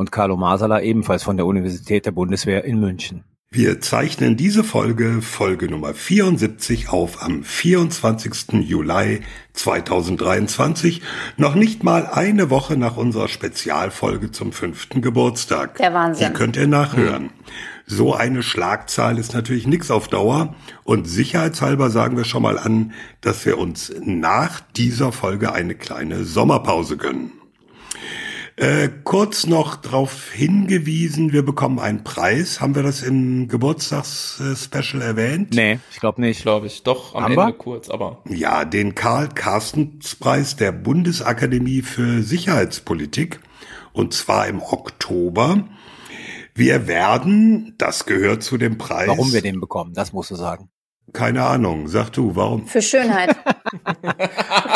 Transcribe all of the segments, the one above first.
Und Carlo Masala ebenfalls von der Universität der Bundeswehr in München. Wir zeichnen diese Folge, Folge Nummer 74, auf am 24. Juli 2023, noch nicht mal eine Woche nach unserer Spezialfolge zum fünften Geburtstag. Der Wahnsinn. Die könnt ihr nachhören. So eine Schlagzahl ist natürlich nichts auf Dauer und sicherheitshalber sagen wir schon mal an, dass wir uns nach dieser Folge eine kleine Sommerpause gönnen. Äh, kurz noch darauf hingewiesen, wir bekommen einen Preis. Haben wir das im Geburtstagsspecial erwähnt? Nee, ich glaube nicht. Glaube ich. Doch, am Haben Ende wir? kurz, aber. Ja, den Karl-Carstens-Preis der Bundesakademie für Sicherheitspolitik. Und zwar im Oktober. Wir werden, das gehört zu dem Preis. Warum wir den bekommen, das musst du sagen. Keine Ahnung. Sag du, warum? Für Schönheit.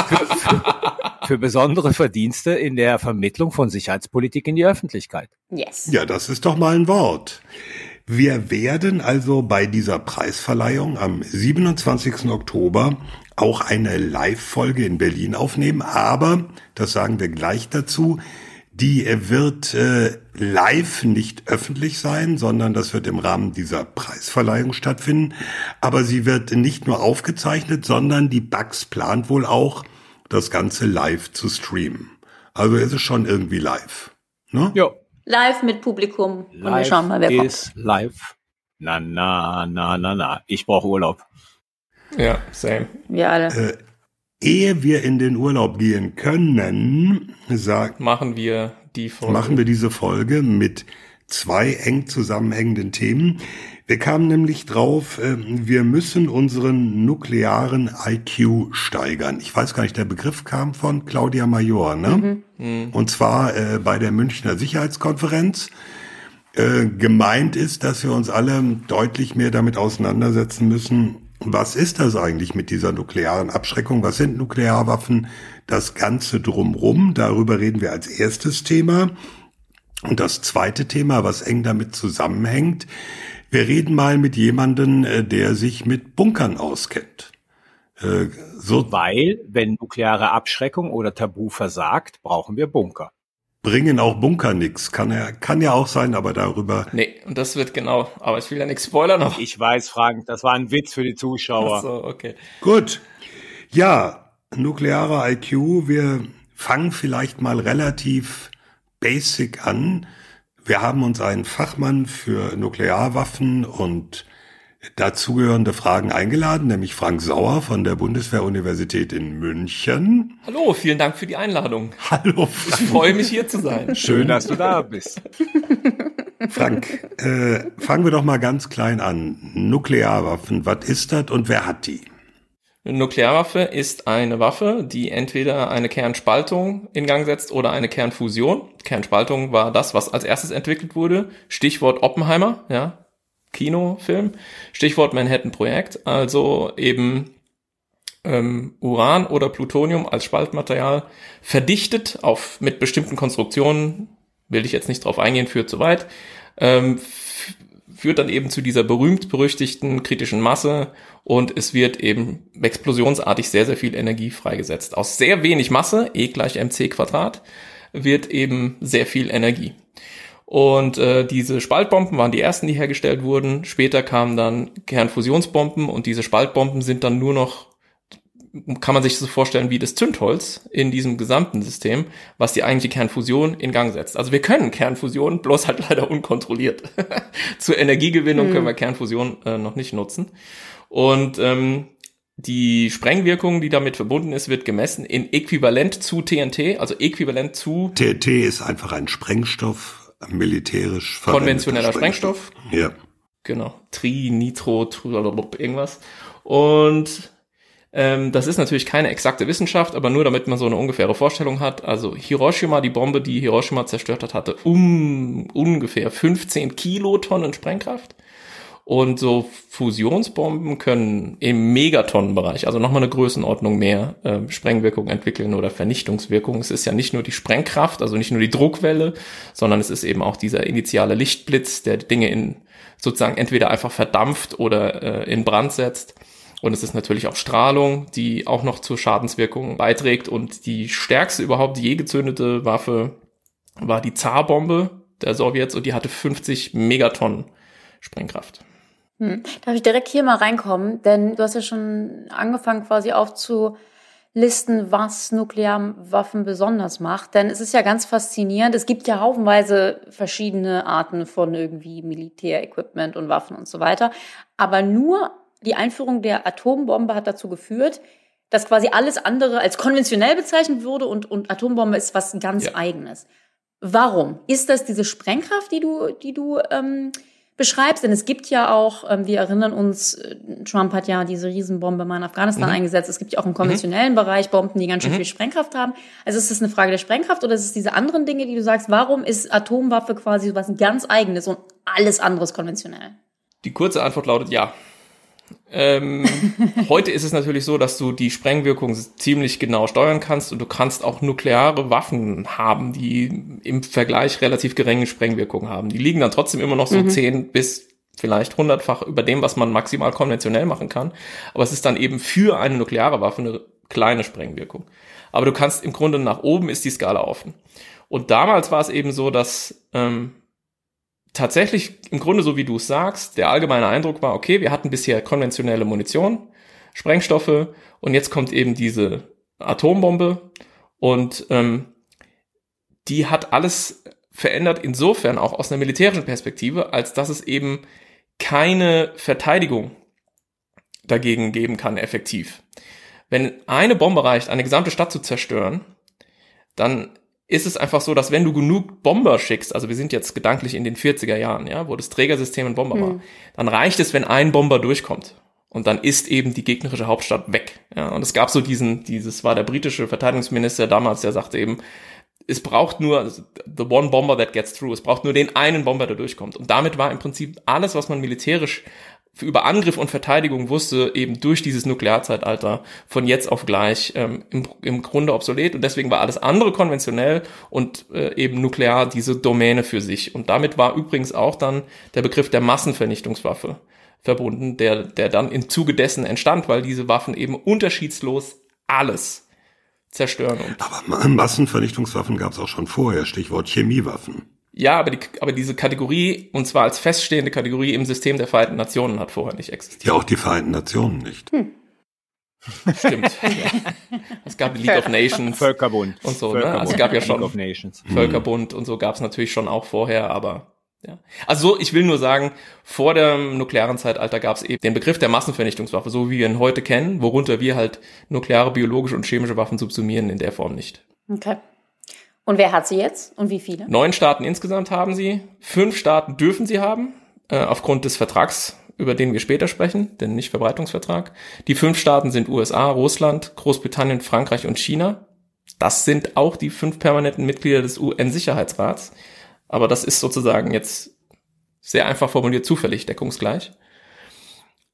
Für besondere Verdienste in der Vermittlung von Sicherheitspolitik in die Öffentlichkeit. Yes. Ja, das ist doch mal ein Wort. Wir werden also bei dieser Preisverleihung am 27. Oktober auch eine Live-Folge in Berlin aufnehmen, aber, das sagen wir gleich dazu, die wird äh, live nicht öffentlich sein, sondern das wird im Rahmen dieser Preisverleihung stattfinden. Aber sie wird nicht nur aufgezeichnet, sondern die Bugs plant wohl auch, das Ganze live zu streamen. Also ist es schon irgendwie live. Ne? Ja. Live mit Publikum. Und wir schauen mal, wer kommt. ist live. Na, na, na, na, na. Ich brauche Urlaub. Ja, same. Wir alle. Äh, ehe wir in den Urlaub gehen können, sag, Machen wir die Folge. machen wir diese Folge mit zwei eng zusammenhängenden Themen. Wir kamen nämlich drauf, äh, wir müssen unseren nuklearen IQ steigern. Ich weiß gar nicht, der Begriff kam von Claudia Major, ne? Und zwar äh, bei der Münchner Sicherheitskonferenz. Äh, gemeint ist, dass wir uns alle deutlich mehr damit auseinandersetzen müssen, was ist das eigentlich mit dieser nuklearen Abschreckung? Was sind Nuklearwaffen? Das Ganze drumrum, darüber reden wir als erstes Thema. Und das zweite Thema, was eng damit zusammenhängt, wir reden mal mit jemandem, äh, der sich mit Bunkern auskennt. Äh, So Weil, wenn nukleare Abschreckung oder Tabu versagt, brauchen wir Bunker. bringen auch Bunker nix. Kann ja, kann ja auch sein, aber darüber. Nee, und das wird genau. Aber ich will ja nichts spoilern noch. Ich weiß, Frank, das war ein Witz für die Zuschauer. Ach so, okay. Gut. Ja, nuklearer IQ. Wir fangen vielleicht mal relativ basic an. Wir haben uns einen Fachmann für Nuklearwaffen und dazugehörende Fragen eingeladen, nämlich Frank Sauer von der Bundeswehr-Universität in München. Hallo, vielen Dank für die Einladung. Hallo Ich Frank. freue mich hier zu sein. Schön, dass du da bist. Frank, äh, fangen wir doch mal ganz klein an. Nuklearwaffen, was ist das und wer hat die? Nuklearwaffe ist eine Waffe, die entweder eine Kernspaltung in Gang setzt oder eine Kernfusion. Kernspaltung war das, was als erstes entwickelt wurde. Stichwort Oppenheimer, ja, Kinofilm. Stichwort Manhattan-Projekt. Also eben ähm, Uran oder Plutonium als Spaltmaterial verdichtet auf mit bestimmten Konstruktionen. Will ich jetzt nicht drauf eingehen, führt zu weit. Ähm, führt dann eben zu dieser berühmt-berüchtigten kritischen Masse und es wird eben explosionsartig sehr, sehr viel Energie freigesetzt. Aus sehr wenig Masse, E gleich mc Quadrat, wird eben sehr viel Energie. Und äh, diese Spaltbomben waren die ersten, die hergestellt wurden. Später kamen dann Kernfusionsbomben und diese Spaltbomben sind dann nur noch, kann man sich so vorstellen, wie das Zündholz in diesem gesamten System, was die eigentliche Kernfusion in Gang setzt. Also wir können Kernfusion, bloß halt leider unkontrolliert. Zur Energiegewinnung können wir Kernfusion äh, noch nicht nutzen. Und ähm, die Sprengwirkung, die damit verbunden ist, wird gemessen in Äquivalent zu TNT, also äquivalent zu TNT ist einfach ein Sprengstoff, militärisch konventioneller Sprengstoff. Ja. Genau. Tri, Nitro, Tri- irgendwas. Und Ähm, das ist natürlich keine exakte Wissenschaft, aber nur damit man so eine ungefähre Vorstellung hat. Also Hiroshima, die Bombe, die Hiroshima zerstört hat, hatte um ungefähr 15 Kilotonnen Sprengkraft. Und so Fusionsbomben können im Megatonnenbereich, also nochmal eine Größenordnung mehr, äh, Sprengwirkung entwickeln oder Vernichtungswirkung. Es ist ja nicht nur die Sprengkraft, also nicht nur die Druckwelle, sondern es ist eben auch dieser initiale Lichtblitz, der Dinge in sozusagen entweder einfach verdampft oder äh, in Brand setzt. Und es ist natürlich auch Strahlung, die auch noch zur Schadenswirkung beiträgt. Und die stärkste überhaupt je gezündete Waffe war die Zarbombe der Sowjets und die hatte 50 Megatonnen Sprengkraft. Hm. Darf ich direkt hier mal reinkommen? Denn du hast ja schon angefangen quasi aufzulisten, was Nuklearwaffen besonders macht. Denn es ist ja ganz faszinierend. Es gibt ja haufenweise verschiedene Arten von irgendwie Militärequipment und Waffen und so weiter. Aber nur die Einführung der Atombombe hat dazu geführt, dass quasi alles andere als konventionell bezeichnet wurde und, und Atombombe ist was ganz ja. eigenes. Warum? Ist das diese Sprengkraft, die du, die du ähm, beschreibst, denn es gibt ja auch, ähm, wir erinnern uns, äh, Trump hat ja diese Riesenbombe mal in Afghanistan mhm. eingesetzt. Es gibt ja auch im konventionellen mhm. Bereich Bomben, die ganz schön mhm. viel Sprengkraft haben. Also ist es eine Frage der Sprengkraft oder ist es diese anderen Dinge, die du sagst, warum ist Atomwaffe quasi was ganz eigenes und alles anderes konventionell? Die kurze Antwort lautet ja. Ähm, heute ist es natürlich so, dass du die Sprengwirkung ziemlich genau steuern kannst und du kannst auch nukleare Waffen haben, die im Vergleich relativ geringe Sprengwirkung haben. Die liegen dann trotzdem immer noch so mhm. 10 bis vielleicht hundertfach über dem, was man maximal konventionell machen kann. Aber es ist dann eben für eine nukleare Waffe eine kleine Sprengwirkung. Aber du kannst im Grunde nach oben ist die Skala offen. Und damals war es eben so, dass ähm, tatsächlich im Grunde so wie du es sagst, der allgemeine Eindruck war, okay, wir hatten bisher konventionelle Munition, Sprengstoffe und jetzt kommt eben diese Atombombe und ähm, die hat alles verändert insofern auch aus einer militärischen Perspektive, als dass es eben keine Verteidigung dagegen geben kann, effektiv. Wenn eine Bombe reicht, eine gesamte Stadt zu zerstören, dann ist es einfach so, dass wenn du genug Bomber schickst, also wir sind jetzt gedanklich in den 40er Jahren, ja, wo das Trägersystem ein Bomber mhm. war, dann reicht es, wenn ein Bomber durchkommt. Und dann ist eben die gegnerische Hauptstadt weg. Ja, und es gab so diesen, dieses war der britische Verteidigungsminister damals, der sagte eben, es braucht nur the one bomber that gets through. Es braucht nur den einen Bomber, der durchkommt. Und damit war im Prinzip alles, was man militärisch über Angriff und Verteidigung wusste, eben durch dieses Nuklearzeitalter von jetzt auf gleich ähm, im, im Grunde obsolet. Und deswegen war alles andere konventionell und äh, eben nuklear diese Domäne für sich. Und damit war übrigens auch dann der Begriff der Massenvernichtungswaffe verbunden, der, der dann im Zuge dessen entstand, weil diese Waffen eben unterschiedslos alles zerstören. Und Aber Massenvernichtungswaffen gab es auch schon vorher, Stichwort Chemiewaffen. Ja, aber, die, aber diese Kategorie, und zwar als feststehende Kategorie im System der Vereinten Nationen, hat vorher nicht existiert. Ja, auch die Vereinten Nationen nicht. Hm. Stimmt. ja. Es gab die League of Nations. Völkerbund. Und so, Völkerbund. Ne? Also es gab ja schon League of Nations. Völkerbund und so gab es natürlich schon auch vorher, aber ja. Also ich will nur sagen, vor dem nuklearen Zeitalter gab es eben den Begriff der Massenvernichtungswaffe, so wie wir ihn heute kennen, worunter wir halt nukleare, biologische und chemische Waffen subsumieren, in der Form nicht. Okay. Und wer hat sie jetzt und wie viele? Neun Staaten insgesamt haben sie. Fünf Staaten dürfen sie haben, äh, aufgrund des Vertrags, über den wir später sprechen, den Nichtverbreitungsvertrag. Die fünf Staaten sind USA, Russland, Großbritannien, Frankreich und China. Das sind auch die fünf permanenten Mitglieder des UN-Sicherheitsrats. Aber das ist sozusagen jetzt sehr einfach formuliert zufällig deckungsgleich.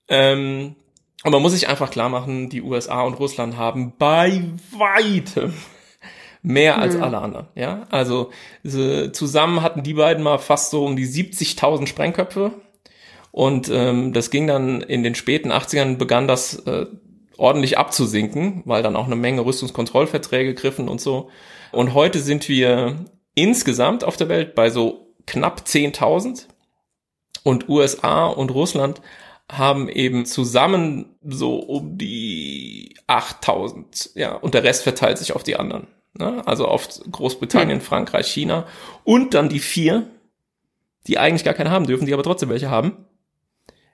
Ähm, und man muss sich einfach klar machen, die USA und Russland haben bei weitem mehr als mhm. alle anderen. Ja, also zusammen hatten die beiden mal fast so um die 70.000 Sprengköpfe und ähm, das ging dann in den späten 80ern begann das äh, ordentlich abzusinken, weil dann auch eine Menge Rüstungskontrollverträge griffen und so. Und heute sind wir insgesamt auf der Welt bei so knapp 10.000 und USA und Russland haben eben zusammen so um die 8000, ja, und der Rest verteilt sich auf die anderen. Ne? Also auf Großbritannien. Frankreich, China und dann die vier, die eigentlich gar keine haben dürfen, die aber trotzdem welche haben.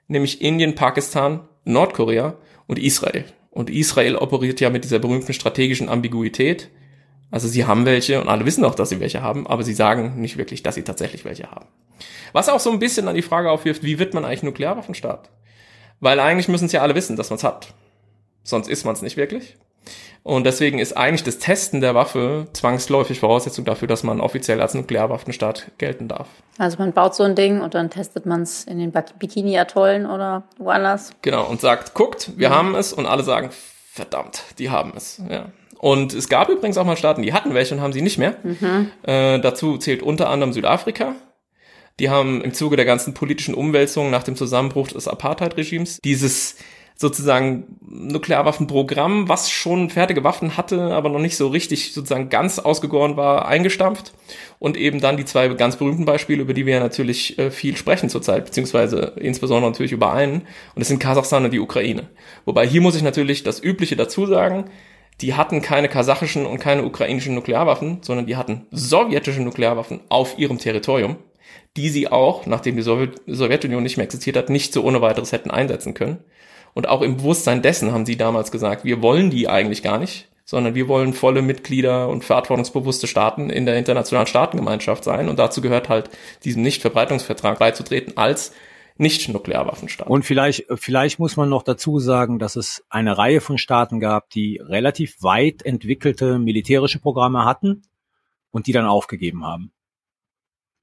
Nämlich Indien, Pakistan, Nordkorea und Israel. Und Israel operiert ja mit dieser berühmten strategischen Ambiguität. Also sie haben welche und alle wissen auch, dass sie welche haben, aber sie sagen nicht wirklich, dass sie tatsächlich welche haben. Was auch so ein bisschen an die Frage aufwirft, wie wird man eigentlich Nuklearwaffenstaat? Weil eigentlich müssen es ja alle wissen, dass man es hat. sonst ist man es nicht wirklich. Und deswegen ist eigentlich das Testen der Waffe zwangsläufig Voraussetzung dafür, dass man offiziell als Nuklearwaffenstaat gelten darf. Also man baut so ein Ding und dann testet man es in den Bikini-Atollen oder woanders. Genau, und sagt, guckt, wir mhm. haben es und alle sagen, verdammt, die haben es. Ja. Und es gab übrigens auch mal Staaten, die hatten welche und haben sie nicht mehr. Mhm. Äh, dazu zählt unter anderem Südafrika. Die haben im Zuge der ganzen politischen Umwälzungen nach dem Zusammenbruch des Apartheid-Regimes dieses sozusagen Nuklearwaffenprogramm, was schon fertige Waffen hatte, aber noch nicht so richtig sozusagen ganz ausgegoren war, eingestampft. Und eben dann die zwei ganz berühmten Beispiele, über die wir ja natürlich äh, viel sprechen zurzeit, beziehungsweise insbesondere natürlich über einen. Und das sind Kasachstan und die Ukraine. Wobei hier muss ich natürlich das Übliche dazu sagen. Die hatten keine kasachischen und keine ukrainischen Nuklearwaffen, sondern die hatten sowjetische Nuklearwaffen auf ihrem Territorium, die sie auch, nachdem die Sowjetunion nicht mehr existiert hat, nicht so ohne weiteres hätten einsetzen können. Und auch im Bewusstsein dessen haben sie damals gesagt, wir wollen die eigentlich gar nicht, sondern wir wollen volle Mitglieder und verantwortungsbewusste Staaten in der internationalen Staatengemeinschaft sein. Und dazu gehört halt diesem Nichtverbreitungsvertrag beizutreten als nicht-Nuklearwaffenstaat. Und vielleicht, vielleicht muss man noch dazu sagen, dass es eine Reihe von Staaten gab, die relativ weit entwickelte militärische Programme hatten und die dann aufgegeben haben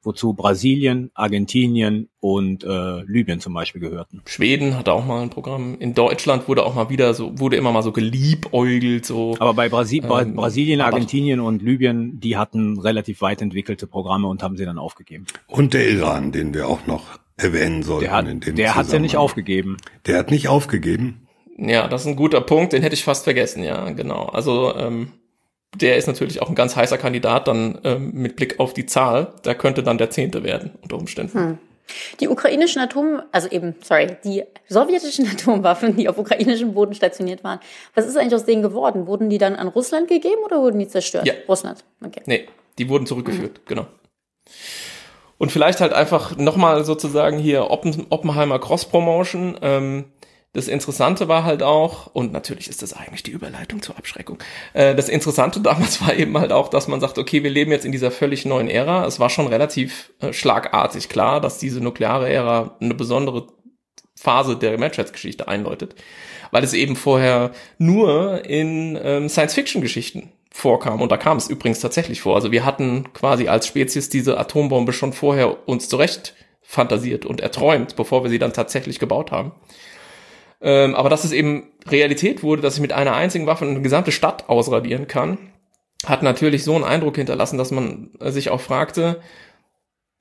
wozu Brasilien, Argentinien und äh, Libyen zum Beispiel gehörten. Schweden hatte auch mal ein Programm. In Deutschland wurde auch mal wieder so, wurde immer mal so geliebäugelt, so. Aber bei Brasi ähm, Brasilien, Argentinien und Libyen, die hatten relativ weit entwickelte Programme und haben sie dann aufgegeben. Und der Iran, den wir auch noch erwähnen sollten. Der hat, in dem der hat's ja nicht aufgegeben. Der hat nicht aufgegeben. Ja, das ist ein guter Punkt, den hätte ich fast vergessen, ja, genau. Also, ähm, der ist natürlich auch ein ganz heißer Kandidat dann ähm, mit Blick auf die Zahl. Da könnte dann der Zehnte werden unter Umständen. Hm. Die ukrainischen Atom, also eben, sorry, die sowjetischen Atomwaffen, die auf ukrainischem Boden stationiert waren, was ist eigentlich aus denen geworden? Wurden die dann an Russland gegeben oder wurden die zerstört? Ja. Russland, okay. Nee, die wurden zurückgeführt, mhm. genau. Und vielleicht halt einfach nochmal sozusagen hier Oppen, Oppenheimer Cross-Promotion. Ähm, das Interessante war halt auch, und natürlich ist das eigentlich die Überleitung zur Abschreckung, äh, das Interessante damals war eben halt auch, dass man sagt, okay, wir leben jetzt in dieser völlig neuen Ära. Es war schon relativ äh, schlagartig klar, dass diese nukleare Ära eine besondere Phase der Menschheitsgeschichte einläutet, weil es eben vorher nur in ähm, Science-Fiction-Geschichten vorkam. Und da kam es übrigens tatsächlich vor. Also wir hatten quasi als Spezies diese Atombombe schon vorher uns zurecht fantasiert und erträumt, bevor wir sie dann tatsächlich gebaut haben. Ähm, aber dass es eben Realität wurde, dass ich mit einer einzigen Waffe eine gesamte Stadt ausradieren kann, hat natürlich so einen Eindruck hinterlassen, dass man sich auch fragte,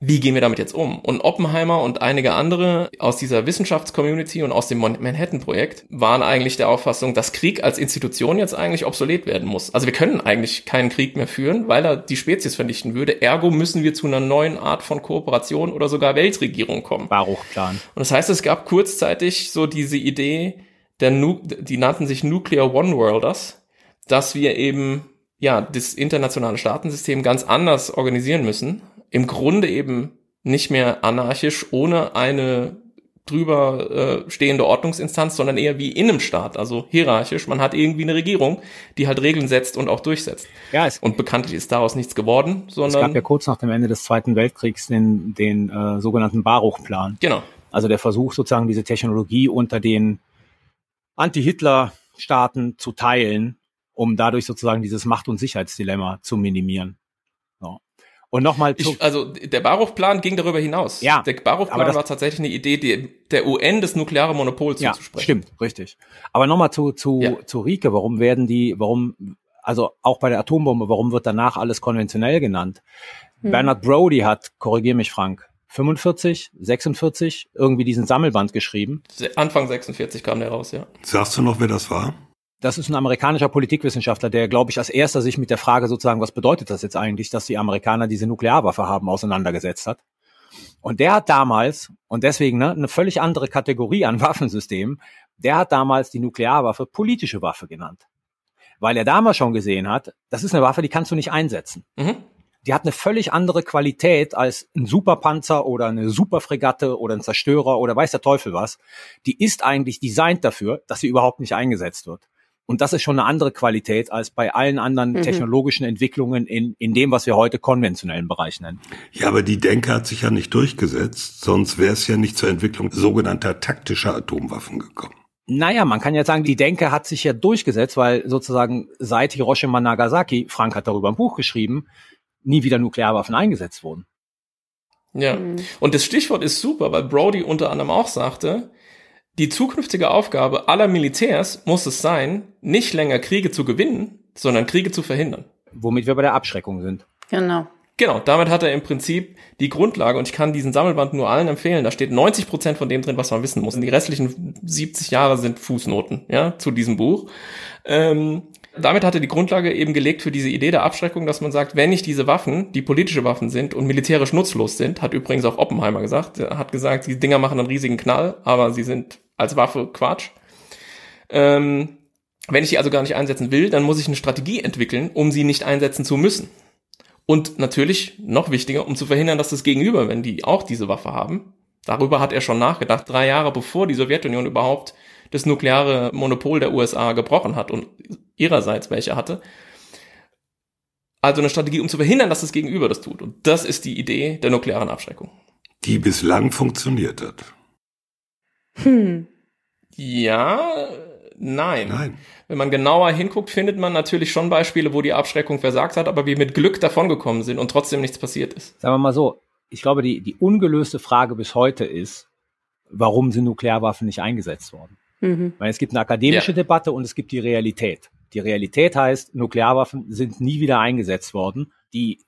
wie gehen wir damit jetzt um? Und Oppenheimer und einige andere aus dieser Wissenschaftscommunity und aus dem Manhattan-Projekt waren eigentlich der Auffassung, dass Krieg als Institution jetzt eigentlich obsolet werden muss. Also wir können eigentlich keinen Krieg mehr führen, weil er die Spezies vernichten würde. Ergo müssen wir zu einer neuen Art von Kooperation oder sogar Weltregierung kommen. Baruchplan. Und das heißt, es gab kurzzeitig so diese Idee, der nu die nannten sich Nuclear One Worlders, dass wir eben ja das internationale Staatensystem ganz anders organisieren müssen im Grunde eben nicht mehr anarchisch ohne eine drüber äh, stehende Ordnungsinstanz, sondern eher wie in einem Staat, also hierarchisch. Man hat irgendwie eine Regierung, die halt Regeln setzt und auch durchsetzt. Ja, es und bekanntlich ist daraus nichts geworden, sondern. Es gab ja kurz nach dem Ende des Zweiten Weltkriegs den, den äh, sogenannten Baruch-Plan. Genau. Also der Versuch sozusagen diese Technologie unter den Anti-Hitler-Staaten zu teilen, um dadurch sozusagen dieses Macht- und Sicherheitsdilemma zu minimieren. Und nochmal Also der Baruch-Plan ging darüber hinaus. Ja. Der Baruch-Plan war tatsächlich eine Idee, die, der UN das nukleare Monopol ja, zuzusprechen. Stimmt, richtig. Aber nochmal zu, zu, ja. zu Rike, warum werden die, warum, also auch bei der Atombombe, warum wird danach alles konventionell genannt? Hm. Bernard Brody hat, korrigier mich Frank, 45, 46 irgendwie diesen Sammelband geschrieben. Anfang 46 kam der raus, ja. Sagst du noch, wer das war? Das ist ein amerikanischer Politikwissenschaftler, der, glaube ich, als erster sich mit der Frage sozusagen, was bedeutet das jetzt eigentlich, dass die Amerikaner diese Nuklearwaffe haben, auseinandergesetzt hat. Und der hat damals, und deswegen ne, eine völlig andere Kategorie an Waffensystemen, der hat damals die Nuklearwaffe politische Waffe genannt. Weil er damals schon gesehen hat, das ist eine Waffe, die kannst du nicht einsetzen. Mhm. Die hat eine völlig andere Qualität als ein Superpanzer oder eine Superfregatte oder ein Zerstörer oder weiß der Teufel was. Die ist eigentlich designt dafür, dass sie überhaupt nicht eingesetzt wird. Und das ist schon eine andere Qualität als bei allen anderen mhm. technologischen Entwicklungen in, in dem, was wir heute konventionellen Bereich nennen. Ja, aber die Denke hat sich ja nicht durchgesetzt, sonst wäre es ja nicht zur Entwicklung sogenannter taktischer Atomwaffen gekommen. Naja, man kann ja sagen, die Denke hat sich ja durchgesetzt, weil sozusagen seit Hiroshima Nagasaki, Frank hat darüber ein Buch geschrieben, nie wieder Nuklearwaffen eingesetzt wurden. Ja, mhm. und das Stichwort ist super, weil Brody unter anderem auch sagte, die zukünftige Aufgabe aller Militärs muss es sein, nicht länger Kriege zu gewinnen, sondern Kriege zu verhindern. Womit wir bei der Abschreckung sind. Genau. Genau, damit hat er im Prinzip die Grundlage und ich kann diesen Sammelband nur allen empfehlen. Da steht 90 Prozent von dem drin, was man wissen muss. Und die restlichen 70 Jahre sind Fußnoten, ja, zu diesem Buch. Ähm, damit hat er die Grundlage eben gelegt für diese Idee der Abschreckung, dass man sagt, wenn nicht diese Waffen, die politische Waffen sind und militärisch nutzlos sind, hat übrigens auch Oppenheimer gesagt, hat gesagt, die Dinger machen einen riesigen Knall, aber sie sind als Waffe Quatsch. Ähm, wenn ich die also gar nicht einsetzen will, dann muss ich eine Strategie entwickeln, um sie nicht einsetzen zu müssen. Und natürlich, noch wichtiger, um zu verhindern, dass das Gegenüber, wenn die auch diese Waffe haben, darüber hat er schon nachgedacht, drei Jahre bevor die Sowjetunion überhaupt das nukleare Monopol der USA gebrochen hat und ihrerseits welche hatte. Also eine Strategie, um zu verhindern, dass das Gegenüber das tut. Und das ist die Idee der nuklearen Abschreckung. Die bislang funktioniert hat. Hm. Ja, nein. Nein. Wenn man genauer hinguckt, findet man natürlich schon Beispiele, wo die Abschreckung versagt hat, aber wir mit Glück davongekommen sind und trotzdem nichts passiert ist. Sagen wir mal so, ich glaube, die, die ungelöste Frage bis heute ist, warum sind Nuklearwaffen nicht eingesetzt worden? Mhm. Weil es gibt eine akademische ja. Debatte und es gibt die Realität. Die Realität heißt, Nuklearwaffen sind nie wieder eingesetzt worden. Die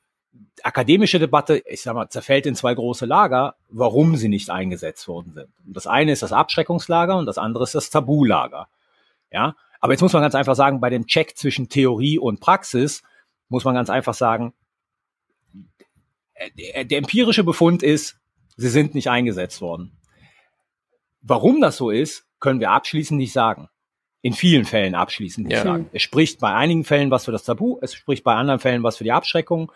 akademische Debatte, ich sag mal, zerfällt in zwei große Lager, warum sie nicht eingesetzt worden sind. Und das eine ist das Abschreckungslager und das andere ist das Tabulager. Ja, aber jetzt muss man ganz einfach sagen, bei dem Check zwischen Theorie und Praxis muss man ganz einfach sagen, der, der empirische Befund ist, sie sind nicht eingesetzt worden. Warum das so ist, können wir abschließend nicht sagen. In vielen Fällen abschließend nicht ja. sagen. Es spricht bei einigen Fällen was für das Tabu, es spricht bei anderen Fällen was für die Abschreckung.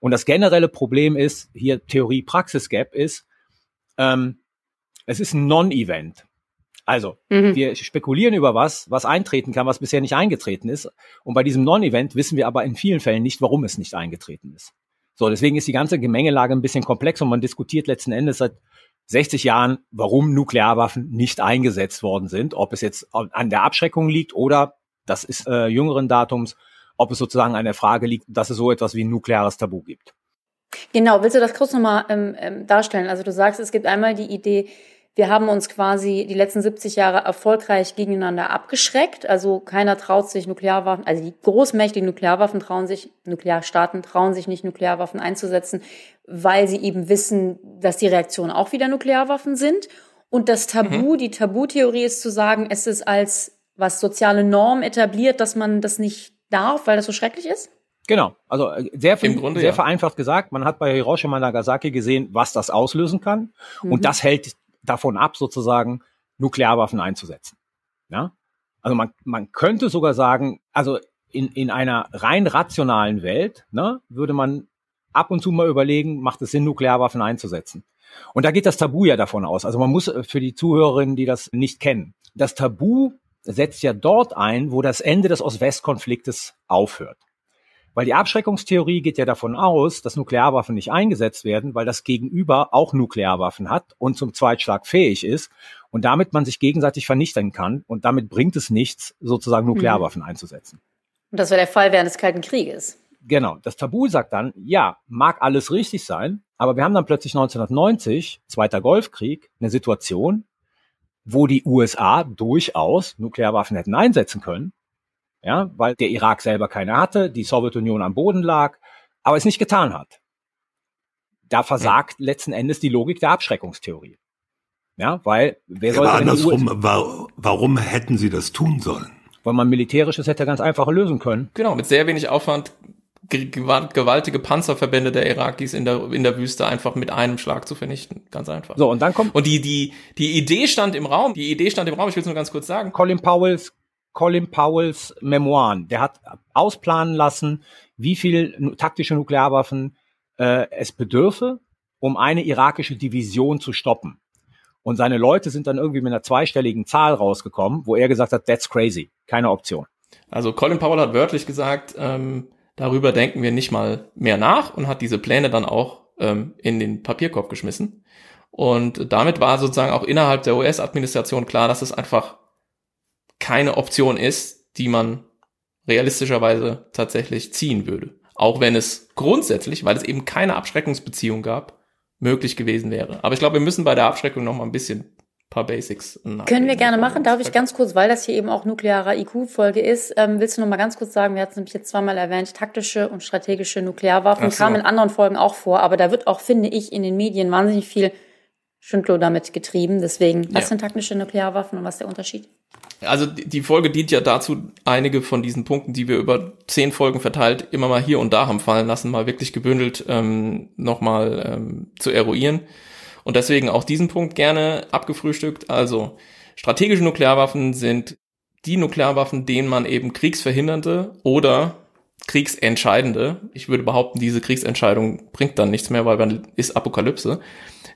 Und das generelle Problem ist, hier Theorie-Praxis-Gap ist, ähm, es ist ein Non-Event. Also, mhm. wir spekulieren über was, was eintreten kann, was bisher nicht eingetreten ist. Und bei diesem Non-Event wissen wir aber in vielen Fällen nicht, warum es nicht eingetreten ist. So, deswegen ist die ganze Gemengelage ein bisschen komplex und man diskutiert letzten Endes seit 60 Jahren, warum Nuklearwaffen nicht eingesetzt worden sind, ob es jetzt an der Abschreckung liegt oder, das ist äh, jüngeren Datums, ob es sozusagen an der Frage liegt, dass es so etwas wie ein nukleares Tabu gibt. Genau, willst du das kurz nochmal ähm, ähm, darstellen? Also du sagst, es gibt einmal die Idee, wir haben uns quasi die letzten 70 Jahre erfolgreich gegeneinander abgeschreckt. Also keiner traut sich Nuklearwaffen, also die großmächtigen Nuklearwaffen trauen sich, Nuklearstaaten trauen sich nicht Nuklearwaffen einzusetzen, weil sie eben wissen, dass die Reaktionen auch wieder Nuklearwaffen sind. Und das Tabu, mhm. die Tabutheorie ist zu sagen, es ist als was soziale Norm etabliert, dass man das nicht darf, weil das so schrecklich ist? Genau, also äh, sehr, Grunde, sehr ja. vereinfacht gesagt, man hat bei Hiroshima Nagasaki gesehen, was das auslösen kann. Mhm. Und das hält davon ab, sozusagen Nuklearwaffen einzusetzen. Ja? Also man, man könnte sogar sagen, also in, in einer rein rationalen Welt ne, würde man ab und zu mal überlegen, macht es Sinn, Nuklearwaffen einzusetzen. Und da geht das Tabu ja davon aus. Also man muss äh, für die Zuhörerinnen, die das nicht kennen, das Tabu setzt ja dort ein, wo das Ende des Ost-West-Konfliktes aufhört. Weil die Abschreckungstheorie geht ja davon aus, dass Nuklearwaffen nicht eingesetzt werden, weil das Gegenüber auch Nuklearwaffen hat und zum Zweitschlag fähig ist und damit man sich gegenseitig vernichten kann und damit bringt es nichts, sozusagen Nuklearwaffen mhm. einzusetzen. Und das war der Fall während des Kalten Krieges. Genau. Das Tabu sagt dann, ja, mag alles richtig sein, aber wir haben dann plötzlich 1990, Zweiter Golfkrieg, eine Situation, wo die USA durchaus Nuklearwaffen hätten einsetzen können ja, weil der Irak selber keine hatte, die Sowjetunion am Boden lag, aber es nicht getan hat. Da versagt ja. letzten Endes die Logik der Abschreckungstheorie. Ja, weil wer soll andersrum, war, warum hätten sie das tun sollen? Weil man militärisches hätte ganz einfach lösen können. Genau, mit sehr wenig Aufwand gewaltige Panzerverbände der Irakis in der, in der Wüste einfach mit einem Schlag zu vernichten. Ganz einfach. So, und dann kommt. Und die, die, die Idee stand im Raum. Die Idee stand im Raum. Ich will es nur ganz kurz sagen. Colin Powells Colin Powells Memoiren. Der hat ausplanen lassen, wie viel taktische Nuklearwaffen äh, es bedürfe, um eine irakische Division zu stoppen. Und seine Leute sind dann irgendwie mit einer zweistelligen Zahl rausgekommen, wo er gesagt hat, that's crazy, keine Option. Also Colin Powell hat wörtlich gesagt, ähm, darüber denken wir nicht mal mehr nach und hat diese Pläne dann auch ähm, in den Papierkorb geschmissen. Und damit war sozusagen auch innerhalb der US-Administration klar, dass es einfach keine Option ist, die man realistischerweise tatsächlich ziehen würde. Auch wenn es grundsätzlich, weil es eben keine Abschreckungsbeziehung gab, möglich gewesen wäre. Aber ich glaube, wir müssen bei der Abschreckung noch mal ein bisschen paar Basics. Können wir gerne machen. Darf ich ganz kurz, weil das hier eben auch nuklearer IQ-Folge ist, ähm, willst du noch mal ganz kurz sagen, wir hatten es nämlich jetzt zweimal erwähnt, taktische und strategische Nuklearwaffen so. kamen in anderen Folgen auch vor, aber da wird auch, finde ich, in den Medien wahnsinnig viel Schindler damit getrieben. Deswegen, was ja. sind taktische Nuklearwaffen und was ist der Unterschied? Also die Folge dient ja dazu, einige von diesen Punkten, die wir über zehn Folgen verteilt immer mal hier und da haben fallen lassen, mal wirklich gebündelt ähm, nochmal ähm, zu eruieren. Und deswegen auch diesen Punkt gerne abgefrühstückt. Also strategische Nuklearwaffen sind die Nuklearwaffen, denen man eben kriegsverhindernde oder kriegsentscheidende, ich würde behaupten, diese Kriegsentscheidung bringt dann nichts mehr, weil man ist Apokalypse,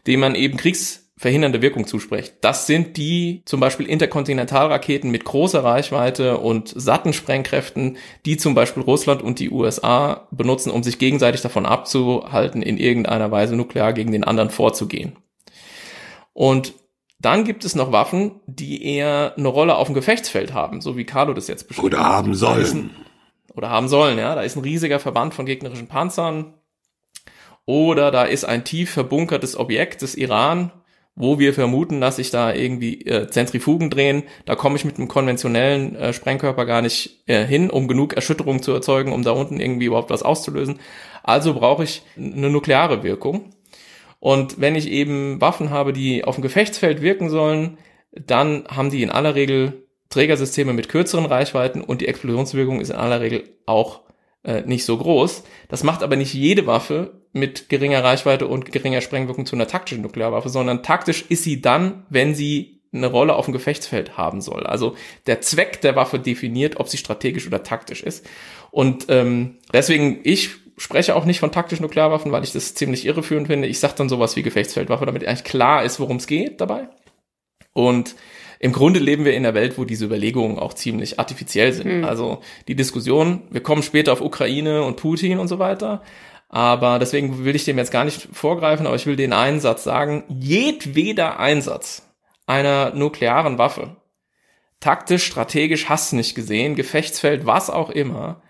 dem man eben kriegsverhindernde Wirkung zuspricht. Das sind die zum Beispiel Interkontinentalraketen mit großer Reichweite und satten Sprengkräften, die zum Beispiel Russland und die USA benutzen, um sich gegenseitig davon abzuhalten, in irgendeiner Weise nuklear gegen den anderen vorzugehen. Und dann gibt es noch Waffen, die eher eine Rolle auf dem Gefechtsfeld haben, so wie Carlo das jetzt beschreibt. Oder haben sollen. Oder haben sollen, ja. Da ist ein riesiger Verband von gegnerischen Panzern, oder da ist ein tief verbunkertes Objekt des Iran, wo wir vermuten, dass sich da irgendwie äh, Zentrifugen drehen. Da komme ich mit einem konventionellen äh, Sprengkörper gar nicht äh, hin, um genug Erschütterung zu erzeugen, um da unten irgendwie überhaupt was auszulösen. Also brauche ich eine nukleare Wirkung. Und wenn ich eben Waffen habe, die auf dem Gefechtsfeld wirken sollen, dann haben die in aller Regel Trägersysteme mit kürzeren Reichweiten und die Explosionswirkung ist in aller Regel auch äh, nicht so groß. Das macht aber nicht jede Waffe mit geringer Reichweite und geringer Sprengwirkung zu einer taktischen Nuklearwaffe, sondern taktisch ist sie dann, wenn sie eine Rolle auf dem Gefechtsfeld haben soll. Also der Zweck der Waffe definiert, ob sie strategisch oder taktisch ist. Und ähm, deswegen, ich spreche auch nicht von taktischen Nuklearwaffen, weil ich das ziemlich irreführend finde. Ich sage dann sowas wie Gefechtsfeldwaffe, damit eigentlich klar ist, worum es geht dabei. Und im Grunde leben wir in einer Welt, wo diese Überlegungen auch ziemlich artifiziell sind. Mhm. Also die Diskussion, wir kommen später auf Ukraine und Putin und so weiter. Aber deswegen will ich dem jetzt gar nicht vorgreifen, aber ich will den einen Satz sagen. Jedweder Einsatz einer nuklearen Waffe, taktisch, strategisch, hast du nicht gesehen, Gefechtsfeld, was auch immer,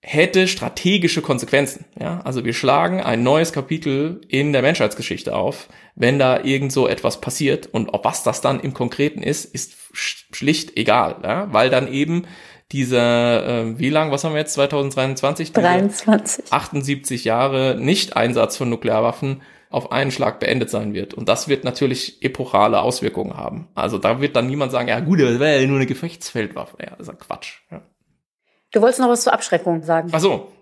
hätte strategische Konsequenzen. Ja, also wir schlagen ein neues Kapitel in der Menschheitsgeschichte auf, wenn da irgend so etwas passiert und ob was das dann im Konkreten ist, ist schlicht egal, ja, weil dann eben dieser, äh, wie lang, was haben wir jetzt, 2023? 23. 78 Jahre Nicht-Einsatz von Nuklearwaffen auf einen Schlag beendet sein wird. Und das wird natürlich epochale Auswirkungen haben. Also da wird dann niemand sagen, ja gut, das wäre ja nur eine Gefechtsfeldwaffe. Ja, das ist Quatsch. Ja. Du wolltest noch was zur Abschreckung sagen. Ach so.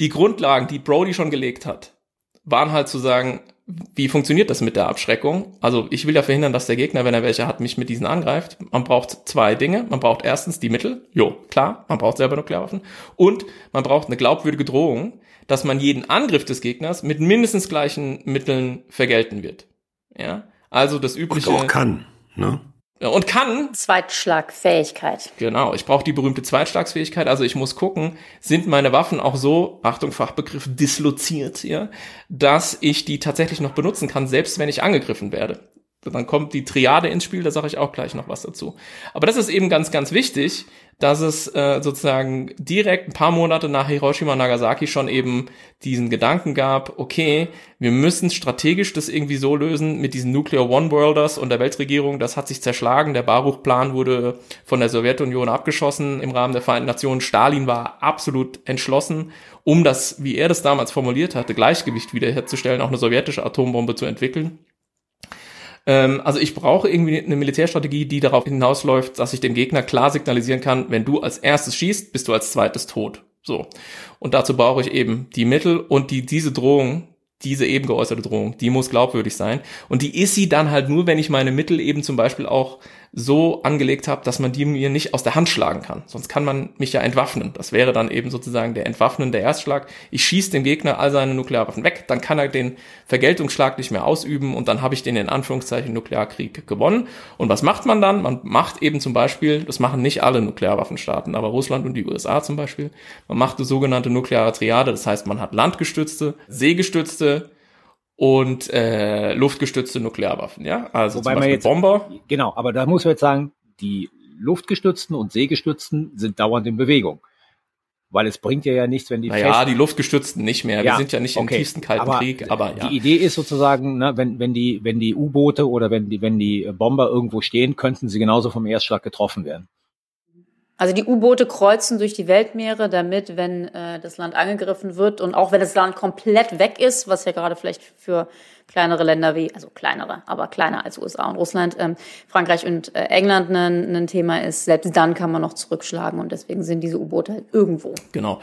Die Grundlagen, die Brody schon gelegt hat, waren halt zu sagen, wie funktioniert das mit der Abschreckung? Also ich will ja verhindern, dass der Gegner, wenn er welche hat, mich mit diesen angreift. Man braucht zwei Dinge. Man braucht erstens die Mittel. Jo, klar, man braucht selber Nuklearwaffen. Und man braucht eine glaubwürdige Drohung, dass man jeden Angriff des Gegners mit mindestens gleichen Mitteln vergelten wird. Ja, also das übliche. Und auch kann, ne? Und kann. Zweitschlagfähigkeit. Genau, ich brauche die berühmte Zweitschlagsfähigkeit. Also ich muss gucken, sind meine Waffen auch so, Achtung Fachbegriff, disloziert, ja, dass ich die tatsächlich noch benutzen kann, selbst wenn ich angegriffen werde. Dann kommt die Triade ins Spiel, da sage ich auch gleich noch was dazu. Aber das ist eben ganz, ganz wichtig, dass es äh, sozusagen direkt ein paar Monate nach Hiroshima Nagasaki schon eben diesen Gedanken gab, okay, wir müssen strategisch das irgendwie so lösen mit diesen Nuclear One Worlders und der Weltregierung, das hat sich zerschlagen, der Baruch-Plan wurde von der Sowjetunion abgeschossen im Rahmen der Vereinten Nationen, Stalin war absolut entschlossen, um das, wie er das damals formuliert hatte, Gleichgewicht wiederherzustellen, auch eine sowjetische Atombombe zu entwickeln. Ähm, also ich brauche irgendwie eine Militärstrategie, die darauf hinausläuft, dass ich dem Gegner klar signalisieren kann, wenn du als erstes schießt, bist du als zweites tot. So. Und dazu brauche ich eben die Mittel und die, diese Drohung, diese eben geäußerte Drohung, die muss glaubwürdig sein. Und die ist sie dann halt nur, wenn ich meine Mittel eben zum Beispiel auch so angelegt habe, dass man die mir nicht aus der Hand schlagen kann. Sonst kann man mich ja entwaffnen. Das wäre dann eben sozusagen der entwaffnende Erstschlag. Ich schieße dem Gegner all seine Nuklearwaffen weg, dann kann er den Vergeltungsschlag nicht mehr ausüben und dann habe ich den in Anführungszeichen Nuklearkrieg gewonnen. Und was macht man dann? Man macht eben zum Beispiel, das machen nicht alle Nuklearwaffenstaaten, aber Russland und die USA zum Beispiel, man macht eine sogenannte nukleare Triade. Das heißt, man hat landgestützte, seegestützte, und äh, luftgestützte Nuklearwaffen, ja. Also Wobei zum Beispiel jetzt, Bomber. Genau, aber da muss man jetzt sagen, die luftgestützten und seegestützten sind dauernd in Bewegung. Weil es bringt ja ja nichts, wenn die Naja, die Luftgestützten nicht mehr. Wir sind ja nicht im okay. tiefsten Kalten aber Krieg, aber ja. Die Idee ist sozusagen, ne, wenn, wenn die, wenn die U-Boote oder wenn die, wenn die Bomber irgendwo stehen, könnten sie genauso vom Erstschlag getroffen werden. Also die U-Boote kreuzen durch die Weltmeere, damit, wenn äh, das Land angegriffen wird und auch wenn das Land komplett weg ist, was ja gerade vielleicht für kleinere Länder wie, also kleinere, aber kleiner als USA und Russland, ähm, Frankreich und äh, England ein, ein Thema ist, selbst dann kann man noch zurückschlagen und deswegen sind diese U-Boote halt irgendwo. Genau.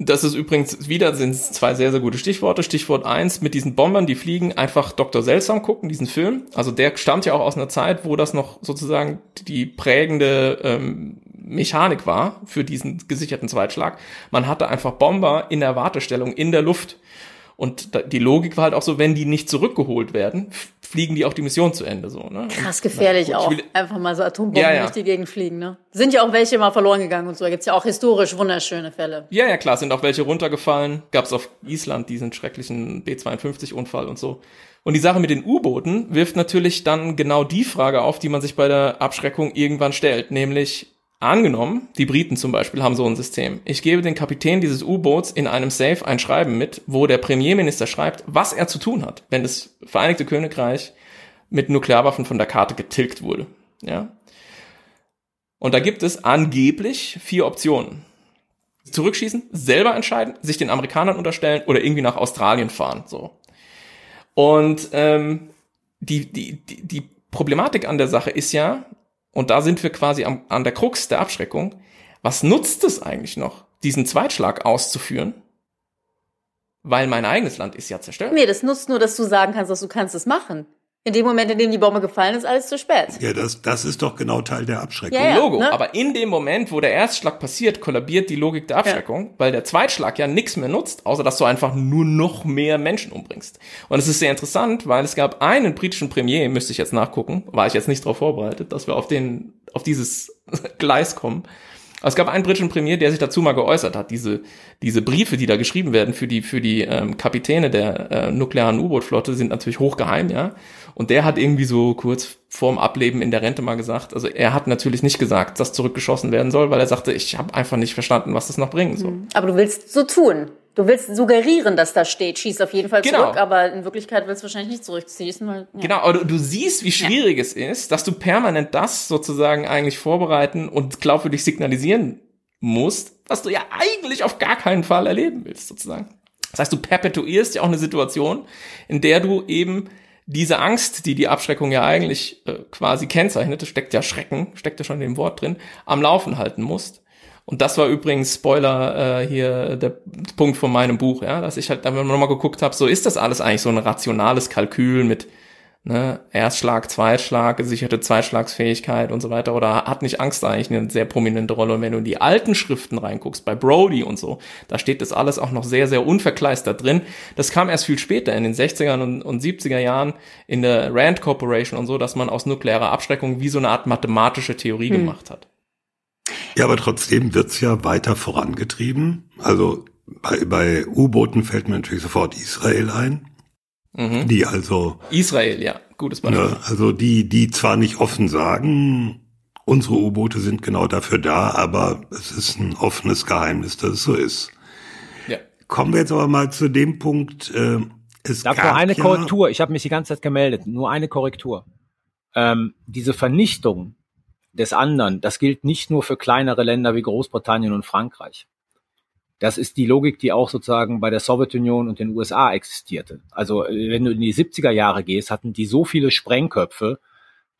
Das ist übrigens wieder sind zwei sehr, sehr gute Stichworte. Stichwort eins mit diesen Bombern, die fliegen, einfach Dr. Seltsam gucken, diesen Film. Also der stammt ja auch aus einer Zeit, wo das noch sozusagen die prägende ähm, Mechanik war für diesen gesicherten Zweitschlag. Man hatte einfach Bomber in der Wartestellung in der Luft. Und die Logik war halt auch so, wenn die nicht zurückgeholt werden, fliegen die auch die Mission zu Ende so. Ne? Krass gefährlich gut, ich auch. Einfach mal so Atombomben Ja, ja. durch die Gegend fliegen, ne? Sind ja auch welche mal verloren gegangen und so. Da gibt's ja auch historisch wunderschöne Fälle. Ja, ja, klar, sind auch welche runtergefallen. Gab es auf Island diesen schrecklichen B-52-Unfall und so. Und die Sache mit den U-Booten wirft natürlich dann genau die Frage auf, die man sich bei der Abschreckung irgendwann stellt, nämlich angenommen, die Briten zum Beispiel haben so ein System. Ich gebe den Kapitän dieses U-Boots in einem Safe ein Schreiben mit, wo der Premierminister schreibt, was er zu tun hat, wenn das Vereinigte Königreich mit Nuklearwaffen von der Karte getilgt wurde. Ja. Und da gibt es angeblich vier Optionen zurückschießen, selber entscheiden, sich den Amerikanern unterstellen oder irgendwie nach Australien fahren. So. Und ähm, die, die, die, die Problematik an der Sache ist ja, und da sind wir quasi am, an der Krux der Abschreckung, was nutzt es eigentlich noch, diesen Zweitschlag auszuführen? Weil mein eigenes Land ist ja zerstört. Nee, das nutzt nur, dass du sagen kannst, dass du kannst es machen. In dem Moment, in dem die Bombe gefallen ist, alles zu spät. Ja, das, das ist doch genau Teil der Abschreckung. Ja, ja. Logo. ne? Aber in dem Moment, wo der Erstschlag passiert, kollabiert die Logik der Abschreckung, weil der Zweitschlag ja nichts mehr nutzt, außer dass du einfach nur noch mehr Menschen umbringst. Und es ist sehr interessant, weil es gab einen britischen Premier, müsste ich jetzt nachgucken, war ich jetzt nicht darauf vorbereitet, dass wir auf den, auf dieses Gleis kommen. Aber es gab einen britischen Premier, der sich dazu mal geäußert hat. Diese, diese Briefe, die da geschrieben werden für die, für die ähm, Kapitäne der äh, nuklearen U-Boot-Flotte, sind natürlich hochgeheim, ja. Und der hat irgendwie so kurz vorm Ableben in der Rente mal gesagt, also er hat natürlich nicht gesagt, dass zurückgeschossen werden soll, weil er sagte, ich habe einfach nicht verstanden, was das noch bringen soll. Aber du willst so tun. Du willst suggerieren, dass da steht, schieß auf jeden Fall Genau. zurück, aber in Wirklichkeit willst du wahrscheinlich nicht zurückschießen, weil, ja. Genau, aber du, du siehst, wie schwierig es ist, dass du permanent das sozusagen eigentlich vorbereiten und glaubwürdig signalisieren musst, was du ja eigentlich auf gar keinen Fall erleben willst, sozusagen. Das heißt, du perpetuierst ja auch eine Situation, in der du eben diese Angst, die die Abschreckung ja eigentlich äh, quasi kennzeichnet, steckt ja Schrecken, steckt ja schon in dem Wort drin, am Laufen halten musst. Und das war übrigens Spoiler äh, hier der Punkt von meinem Buch, ja, dass ich halt dann nochmal geguckt habe, so ist das alles eigentlich so ein rationales Kalkül mit ne, Erstschlag, Zweitschlag, gesicherte Zweitschlagsfähigkeit und so weiter oder hat nicht Angst eigentlich eine sehr prominente Rolle und wenn du in die alten Schriften reinguckst, bei Brody und so, da steht das alles auch noch sehr, sehr unverkleistert drin. Das kam erst viel später, in den 60er und, und 70er Jahren in der Rand Corporation und so, dass man aus nuklearer Abschreckung wie so eine Art mathematische Theorie gemacht hat. Ja, aber trotzdem wird's ja weiter vorangetrieben. Also bei, bei U-Booten fällt mir natürlich sofort Israel ein, Mhm. die also, Israel, ja, gutes Beispiel. ne, also die, die zwar nicht offen sagen, unsere U-Boote sind genau dafür da, aber es ist ein offenes Geheimnis, dass es so ist. Ja. Kommen wir jetzt aber mal zu dem Punkt, äh, es Darf gab nur eine ja, Korrektur. Ich habe mich die ganze Zeit gemeldet. Nur eine Korrektur. Ähm, diese Vernichtung des anderen, das gilt nicht nur für kleinere Länder wie Großbritannien und Frankreich. Das ist die Logik, die auch sozusagen bei der Sowjetunion und den USA existierte. Also äh, wenn du in die 70er Jahre gehst, hatten die so viele Sprengköpfe,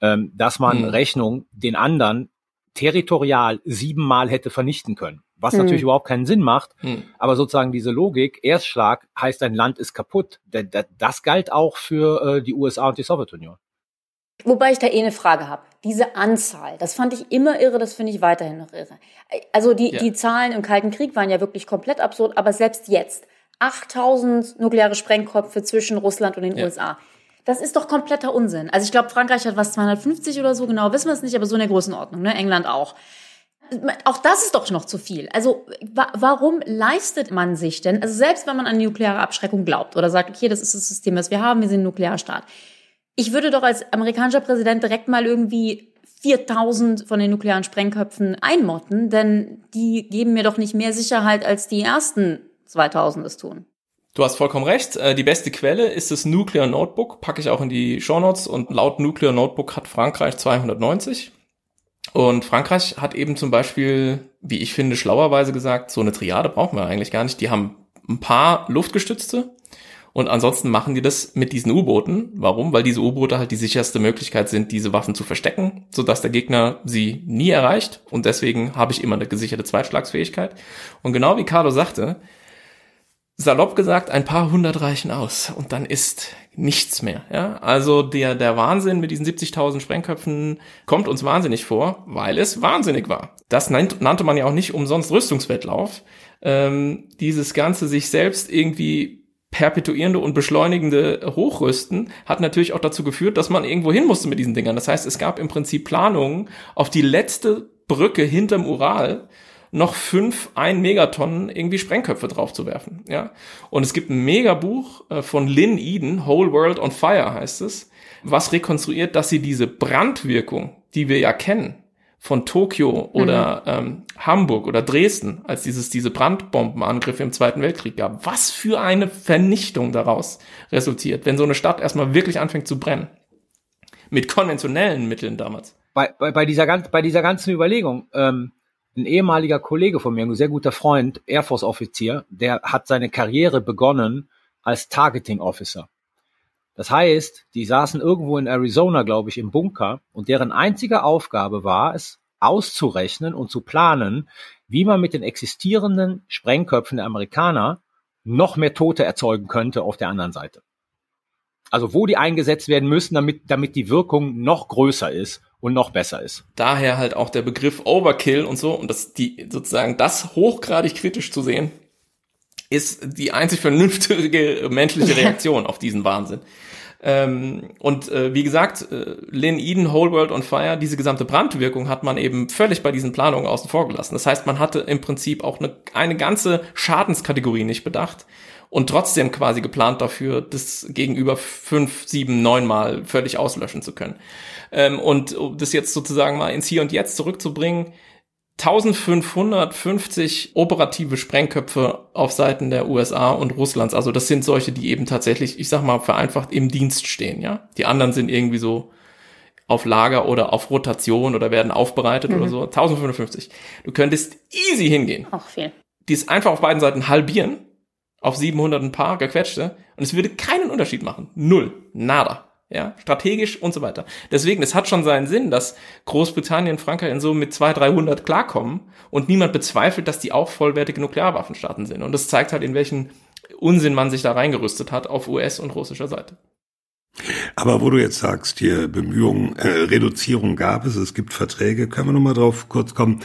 ähm, dass man Hm. Rechnung den anderen territorial siebenmal hätte vernichten können. Was Hm. natürlich überhaupt keinen Sinn macht, Hm. aber sozusagen diese Logik, Erstschlag heißt, ein Land ist kaputt. Da- da- Das galt auch für äh, die USA und die Sowjetunion. Wobei ich da eh eine Frage habe. Diese Anzahl, das fand ich immer irre, das finde ich weiterhin noch irre. Also die, Ja. die Zahlen im Kalten Krieg waren ja wirklich komplett absurd, aber selbst jetzt 8000 nukleare Sprengköpfe zwischen Russland und den Ja. USA. Das ist doch kompletter Unsinn. Also ich glaube, Frankreich hat was 250 oder so, genau wissen wir es nicht, aber so in der Größenordnung, ne? England auch. Auch das ist doch noch zu viel. Also wa warum leistet man sich denn, also selbst wenn man an nukleare Abschreckung glaubt oder sagt, okay, das ist das System, was wir haben, wir sind ein Nuklearstaat. Ich würde doch als amerikanischer Präsident direkt mal irgendwie 4000 von den nuklearen Sprengköpfen einmotten, denn die geben mir doch nicht mehr Sicherheit, als die ersten 2000 es tun. Du hast vollkommen recht. Äh, die beste Quelle ist das Nuclear Notebook, packe ich auch in die Show Notes. Und laut Nuclear Notebook hat Frankreich 290. Und Frankreich hat eben zum Beispiel, wie ich finde, schlauerweise gesagt, so eine Triade brauchen wir eigentlich gar nicht. Die haben ein paar luftgestützte und ansonsten machen die das mit diesen U-Booten. Warum? Weil diese U-Boote halt die sicherste Möglichkeit sind, diese Waffen zu verstecken, sodass der Gegner sie nie erreicht. Und deswegen habe ich immer eine gesicherte Zweitschlagsfähigkeit. Und genau wie Carlo sagte, salopp gesagt, ein paar hundert reichen aus und dann ist nichts mehr. Ja? Also der, der Wahnsinn mit diesen 70.000 Sprengköpfen kommt uns wahnsinnig vor, weil es wahnsinnig war. Das nannte man ja auch nicht umsonst Rüstungswettlauf. Ähm, dieses Ganze sich selbst irgendwie perpetuierende und beschleunigende Hochrüsten hat natürlich auch dazu geführt, dass man irgendwo hin musste mit diesen Dingern. Das heißt, es gab im Prinzip Planungen auf die letzte Brücke hinterm Ural noch fünf ein Megatonnen irgendwie Sprengköpfe draufzuwerfen. Ja, und es gibt ein Megabuch äh, von Lynn Eden, Whole World on Fire heißt es, was rekonstruiert, dass sie diese Brandwirkung, die wir ja kennen, von Tokio oder mhm. ähm, Hamburg oder Dresden, als dieses diese Brandbombenangriffe im Zweiten Weltkrieg gab. Was für eine Vernichtung daraus resultiert, wenn so eine Stadt erstmal wirklich anfängt zu brennen. Mit konventionellen Mitteln damals. Bei, bei, bei, dieser, bei dieser ganzen Überlegung, ähm, ein ehemaliger Kollege von mir, ein sehr guter Freund, Air Force Offizier, der hat seine Karriere begonnen als Targeting Officer. Das heißt, die saßen irgendwo in Arizona, glaube ich, im Bunker und deren einzige Aufgabe war es, auszurechnen und zu planen, wie man mit den existierenden Sprengköpfen der Amerikaner noch mehr Tote erzeugen könnte auf der anderen Seite. Also wo die eingesetzt werden müssen, damit, damit die Wirkung noch größer ist und noch besser ist. Daher halt auch der Begriff Overkill und so und das die sozusagen das hochgradig kritisch zu sehen, ist die einzig vernünftige menschliche Reaktion auf diesen Wahnsinn. Ähm, und äh, wie gesagt, äh, Lynn Eden, Whole World on Fire, diese gesamte Brandwirkung hat man eben völlig bei diesen Planungen außen vor gelassen. Das heißt, man hatte im Prinzip auch eine, eine ganze Schadenskategorie nicht bedacht und trotzdem quasi geplant dafür, das gegenüber fünf, sieben, neun Mal völlig auslöschen zu können. Ähm, und um das jetzt sozusagen mal ins Hier und Jetzt zurückzubringen, 1550 operative Sprengköpfe auf Seiten der USA und Russlands. Also das sind solche, die eben tatsächlich, ich sag mal, vereinfacht im Dienst stehen, ja. Die anderen sind irgendwie so auf Lager oder auf Rotation oder werden aufbereitet mhm. oder so. 1550. Du könntest easy hingehen. Auch viel. Die ist einfach auf beiden Seiten halbieren auf 700 ein paar gequetschte und es würde keinen Unterschied machen. Null. Nada ja, strategisch und so weiter. Deswegen, es hat schon seinen Sinn, dass Großbritannien, Frankreich in so mit 200, 300 klarkommen und niemand bezweifelt, dass die auch vollwertige Nuklearwaffenstaaten sind. Und das zeigt halt, in welchen Unsinn man sich da reingerüstet hat auf US- und russischer Seite. Aber wo du jetzt sagst, hier Bemühungen, äh, Reduzierung gab es, es gibt Verträge, können wir nochmal drauf kurz kommen.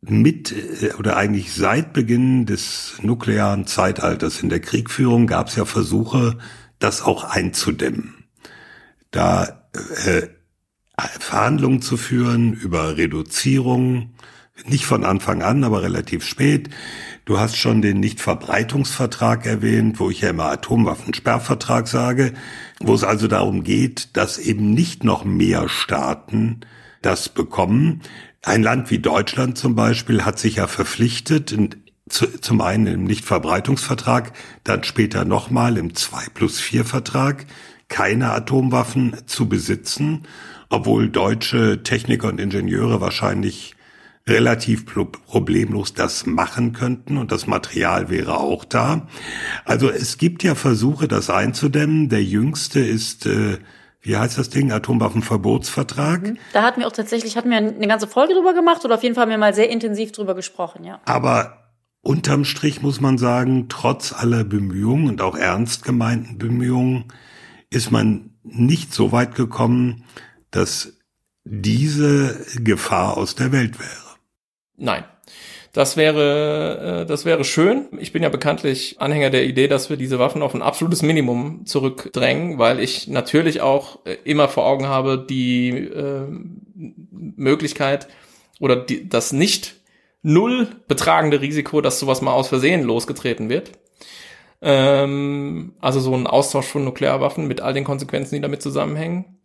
Mit äh, oder eigentlich seit Beginn des nuklearen Zeitalters in der Kriegführung gab es ja Versuche, das auch einzudämmen da äh, Verhandlungen zu führen über Reduzierung, nicht von Anfang an, aber relativ spät. Du hast schon den Nichtverbreitungsvertrag erwähnt, wo ich ja immer Atomwaffensperrvertrag sage, wo es also darum geht, dass eben nicht noch mehr Staaten das bekommen. Ein Land wie Deutschland zum Beispiel hat sich ja verpflichtet, zum einen im Nichtverbreitungsvertrag, dann später nochmal im 2 plus 4 Vertrag, keine Atomwaffen zu besitzen, obwohl deutsche Techniker und Ingenieure wahrscheinlich relativ problemlos das machen könnten und das Material wäre auch da. Also es gibt ja Versuche, das einzudämmen. Der jüngste ist, äh, wie heißt das Ding, Atomwaffenverbotsvertrag. Mhm. Da hatten wir auch tatsächlich, hatten wir eine ganze Folge drüber gemacht oder auf jeden Fall haben wir mal sehr intensiv drüber gesprochen, ja. Aber unterm Strich muss man sagen, trotz aller Bemühungen und auch ernst gemeinten Bemühungen, ist man nicht so weit gekommen, dass diese Gefahr aus der Welt wäre. Nein. Das wäre, äh, das wäre schön. Ich bin ja bekanntlich Anhänger der Idee, dass wir diese Waffen auf ein absolutes Minimum zurückdrängen, weil ich natürlich auch äh, immer vor Augen habe, die äh, Möglichkeit oder die, das nicht null betragende Risiko, dass sowas mal aus Versehen losgetreten wird. Ähm, also so ein Austausch von Nuklearwaffen mit all den Konsequenzen, die damit zusammenhängen.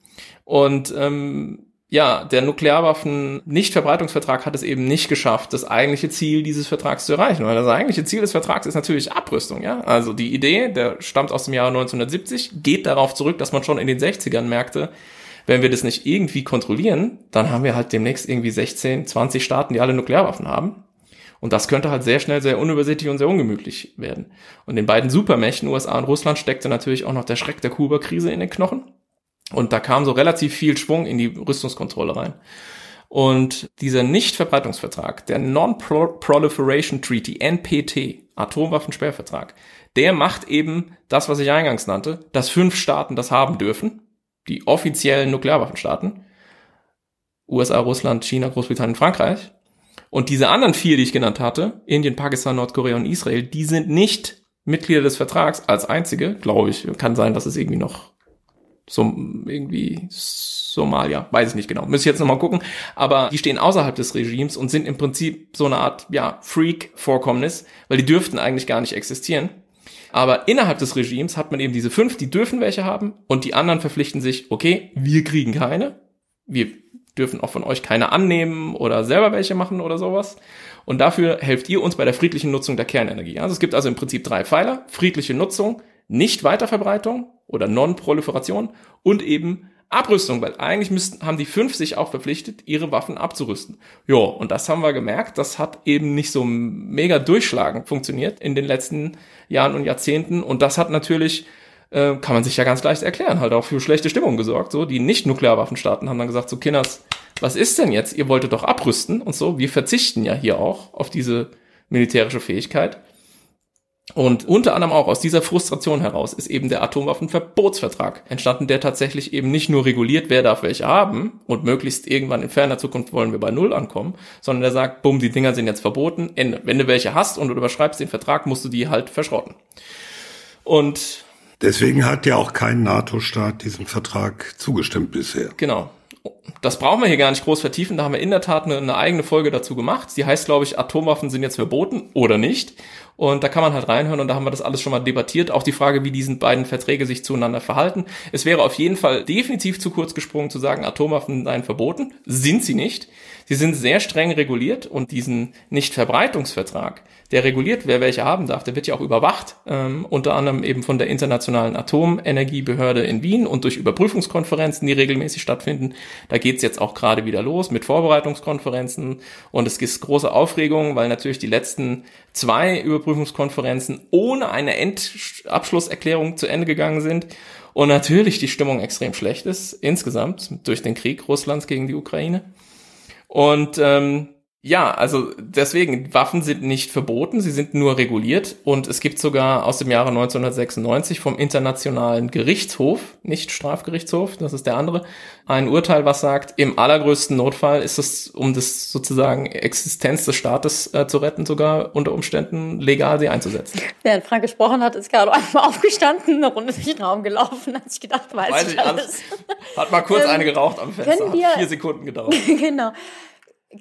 Und ähm, ja, der Nuklearwaffen-Nichtverbreitungsvertrag hat es eben nicht geschafft, das eigentliche Ziel dieses Vertrags zu erreichen. Weil das eigentliche Ziel des Vertrags ist natürlich Abrüstung, ja. Also die Idee, der stammt aus dem Jahre 1970, geht darauf zurück, dass man schon in den 60ern merkte, wenn wir das nicht irgendwie kontrollieren, dann haben wir halt demnächst irgendwie 16, 20 Staaten, die alle Nuklearwaffen haben. Und das könnte halt sehr schnell sehr unübersichtlich und sehr ungemütlich werden. Und den beiden Supermächten, USA und Russland, steckte natürlich auch noch der Schreck der Kuba-Krise in den Knochen. Und da kam so relativ viel Schwung in die Rüstungskontrolle rein. Und dieser Nichtverbreitungsvertrag, der Non-Proliferation Treaty, NPT, Atomwaffensperrvertrag, der macht eben das, was ich eingangs nannte, dass fünf Staaten das haben dürfen, die offiziellen Nuklearwaffenstaaten, USA, Russland, China, Großbritannien, Frankreich. Und diese anderen vier, die ich genannt hatte, Indien, Pakistan, Nordkorea und Israel, die sind nicht Mitglieder des Vertrags als einzige, glaube ich. Kann sein, dass es irgendwie noch so irgendwie Somalia, weiß ich nicht genau, müsste ich jetzt nochmal gucken, aber die stehen außerhalb des Regimes und sind im Prinzip so eine Art, ja, Freak-Vorkommnis, weil die dürften eigentlich gar nicht existieren. Aber innerhalb des Regimes hat man eben diese fünf, die dürfen welche haben und die anderen verpflichten sich, okay, wir kriegen keine, wir dürfen auch von euch keine annehmen oder selber welche machen oder sowas. Und dafür helft ihr uns bei der friedlichen Nutzung der Kernenergie. Also es gibt also im Prinzip drei Pfeiler, friedliche Nutzung, nicht-Weiterverbreitung oder Non-Proliferation und eben Abrüstung, weil eigentlich müssten, haben die fünf sich auch verpflichtet, ihre Waffen abzurüsten. Jo, und das haben wir gemerkt, das hat eben nicht so mega durchschlagend funktioniert in den letzten Jahren und Jahrzehnten und das hat natürlich äh, kann man sich ja ganz leicht erklären, halt auch für schlechte Stimmung gesorgt. So, die Nicht-Nuklearwaffenstaaten haben dann gesagt, so Kinders, was ist denn jetzt? Ihr wolltet doch abrüsten und so. Wir verzichten ja hier auch auf diese militärische Fähigkeit. Und unter anderem auch aus dieser Frustration heraus ist eben der Atomwaffenverbotsvertrag entstanden, der tatsächlich eben nicht nur reguliert, wer darf welche haben und möglichst irgendwann in ferner Zukunft wollen wir bei Null ankommen, sondern der sagt, bumm, die Dinger sind jetzt verboten, Ende. Wenn du welche hast und du überschreibst den Vertrag, musst du die halt verschrotten. Und Deswegen hat ja auch kein NATO-Staat diesem Vertrag zugestimmt bisher. Genau das brauchen wir hier gar nicht groß vertiefen. Da haben wir in der Tat eine, eine eigene Folge dazu gemacht. Die heißt, glaube ich, Atomwaffen sind jetzt verboten oder nicht. Und da kann man halt reinhören und da haben wir das alles schon mal debattiert. Auch die Frage, wie diesen beiden Verträge sich zueinander verhalten. Es wäre auf jeden Fall definitiv zu kurz gesprungen zu sagen, Atomwaffen seien verboten. Sind sie nicht. Sie sind sehr streng reguliert und diesen Nichtverbreitungsvertrag, der reguliert, wer welche haben darf, der wird ja auch überwacht, ähm, unter anderem eben von der Internationalen Atomenergiebehörde in Wien und durch Überprüfungskonferenzen, die regelmäßig stattfinden. Da geht's jetzt auch gerade wieder los mit Vorbereitungskonferenzen und es gibt große Aufregung, weil natürlich die letzten zwei Überprüfungskonferenzen ohne eine Endabschlusserklärung zu Ende gegangen sind und natürlich die Stimmung extrem schlecht ist insgesamt durch den Krieg Russlands gegen die Ukraine. Und ähm, ja, also deswegen, Waffen sind nicht verboten, sie sind nur reguliert und es gibt sogar aus dem Jahre 1996 vom Internationalen Gerichtshof, nicht Strafgerichtshof, das ist der andere, ein Urteil, was sagt, im allergrößten Notfall ist es, um das sozusagen Existenz des Staates äh, zu retten, sogar unter Umständen legal sie einzusetzen. Während Frank gesprochen hat, ist gerade einmal aufgestanden, eine Runde durch den Raum gelaufen, hat sich gedacht, weiß, weiß ich alles. Hat mal kurz ähm, eine geraucht am Fenster, wir, hat vier Sekunden gedauert. genau.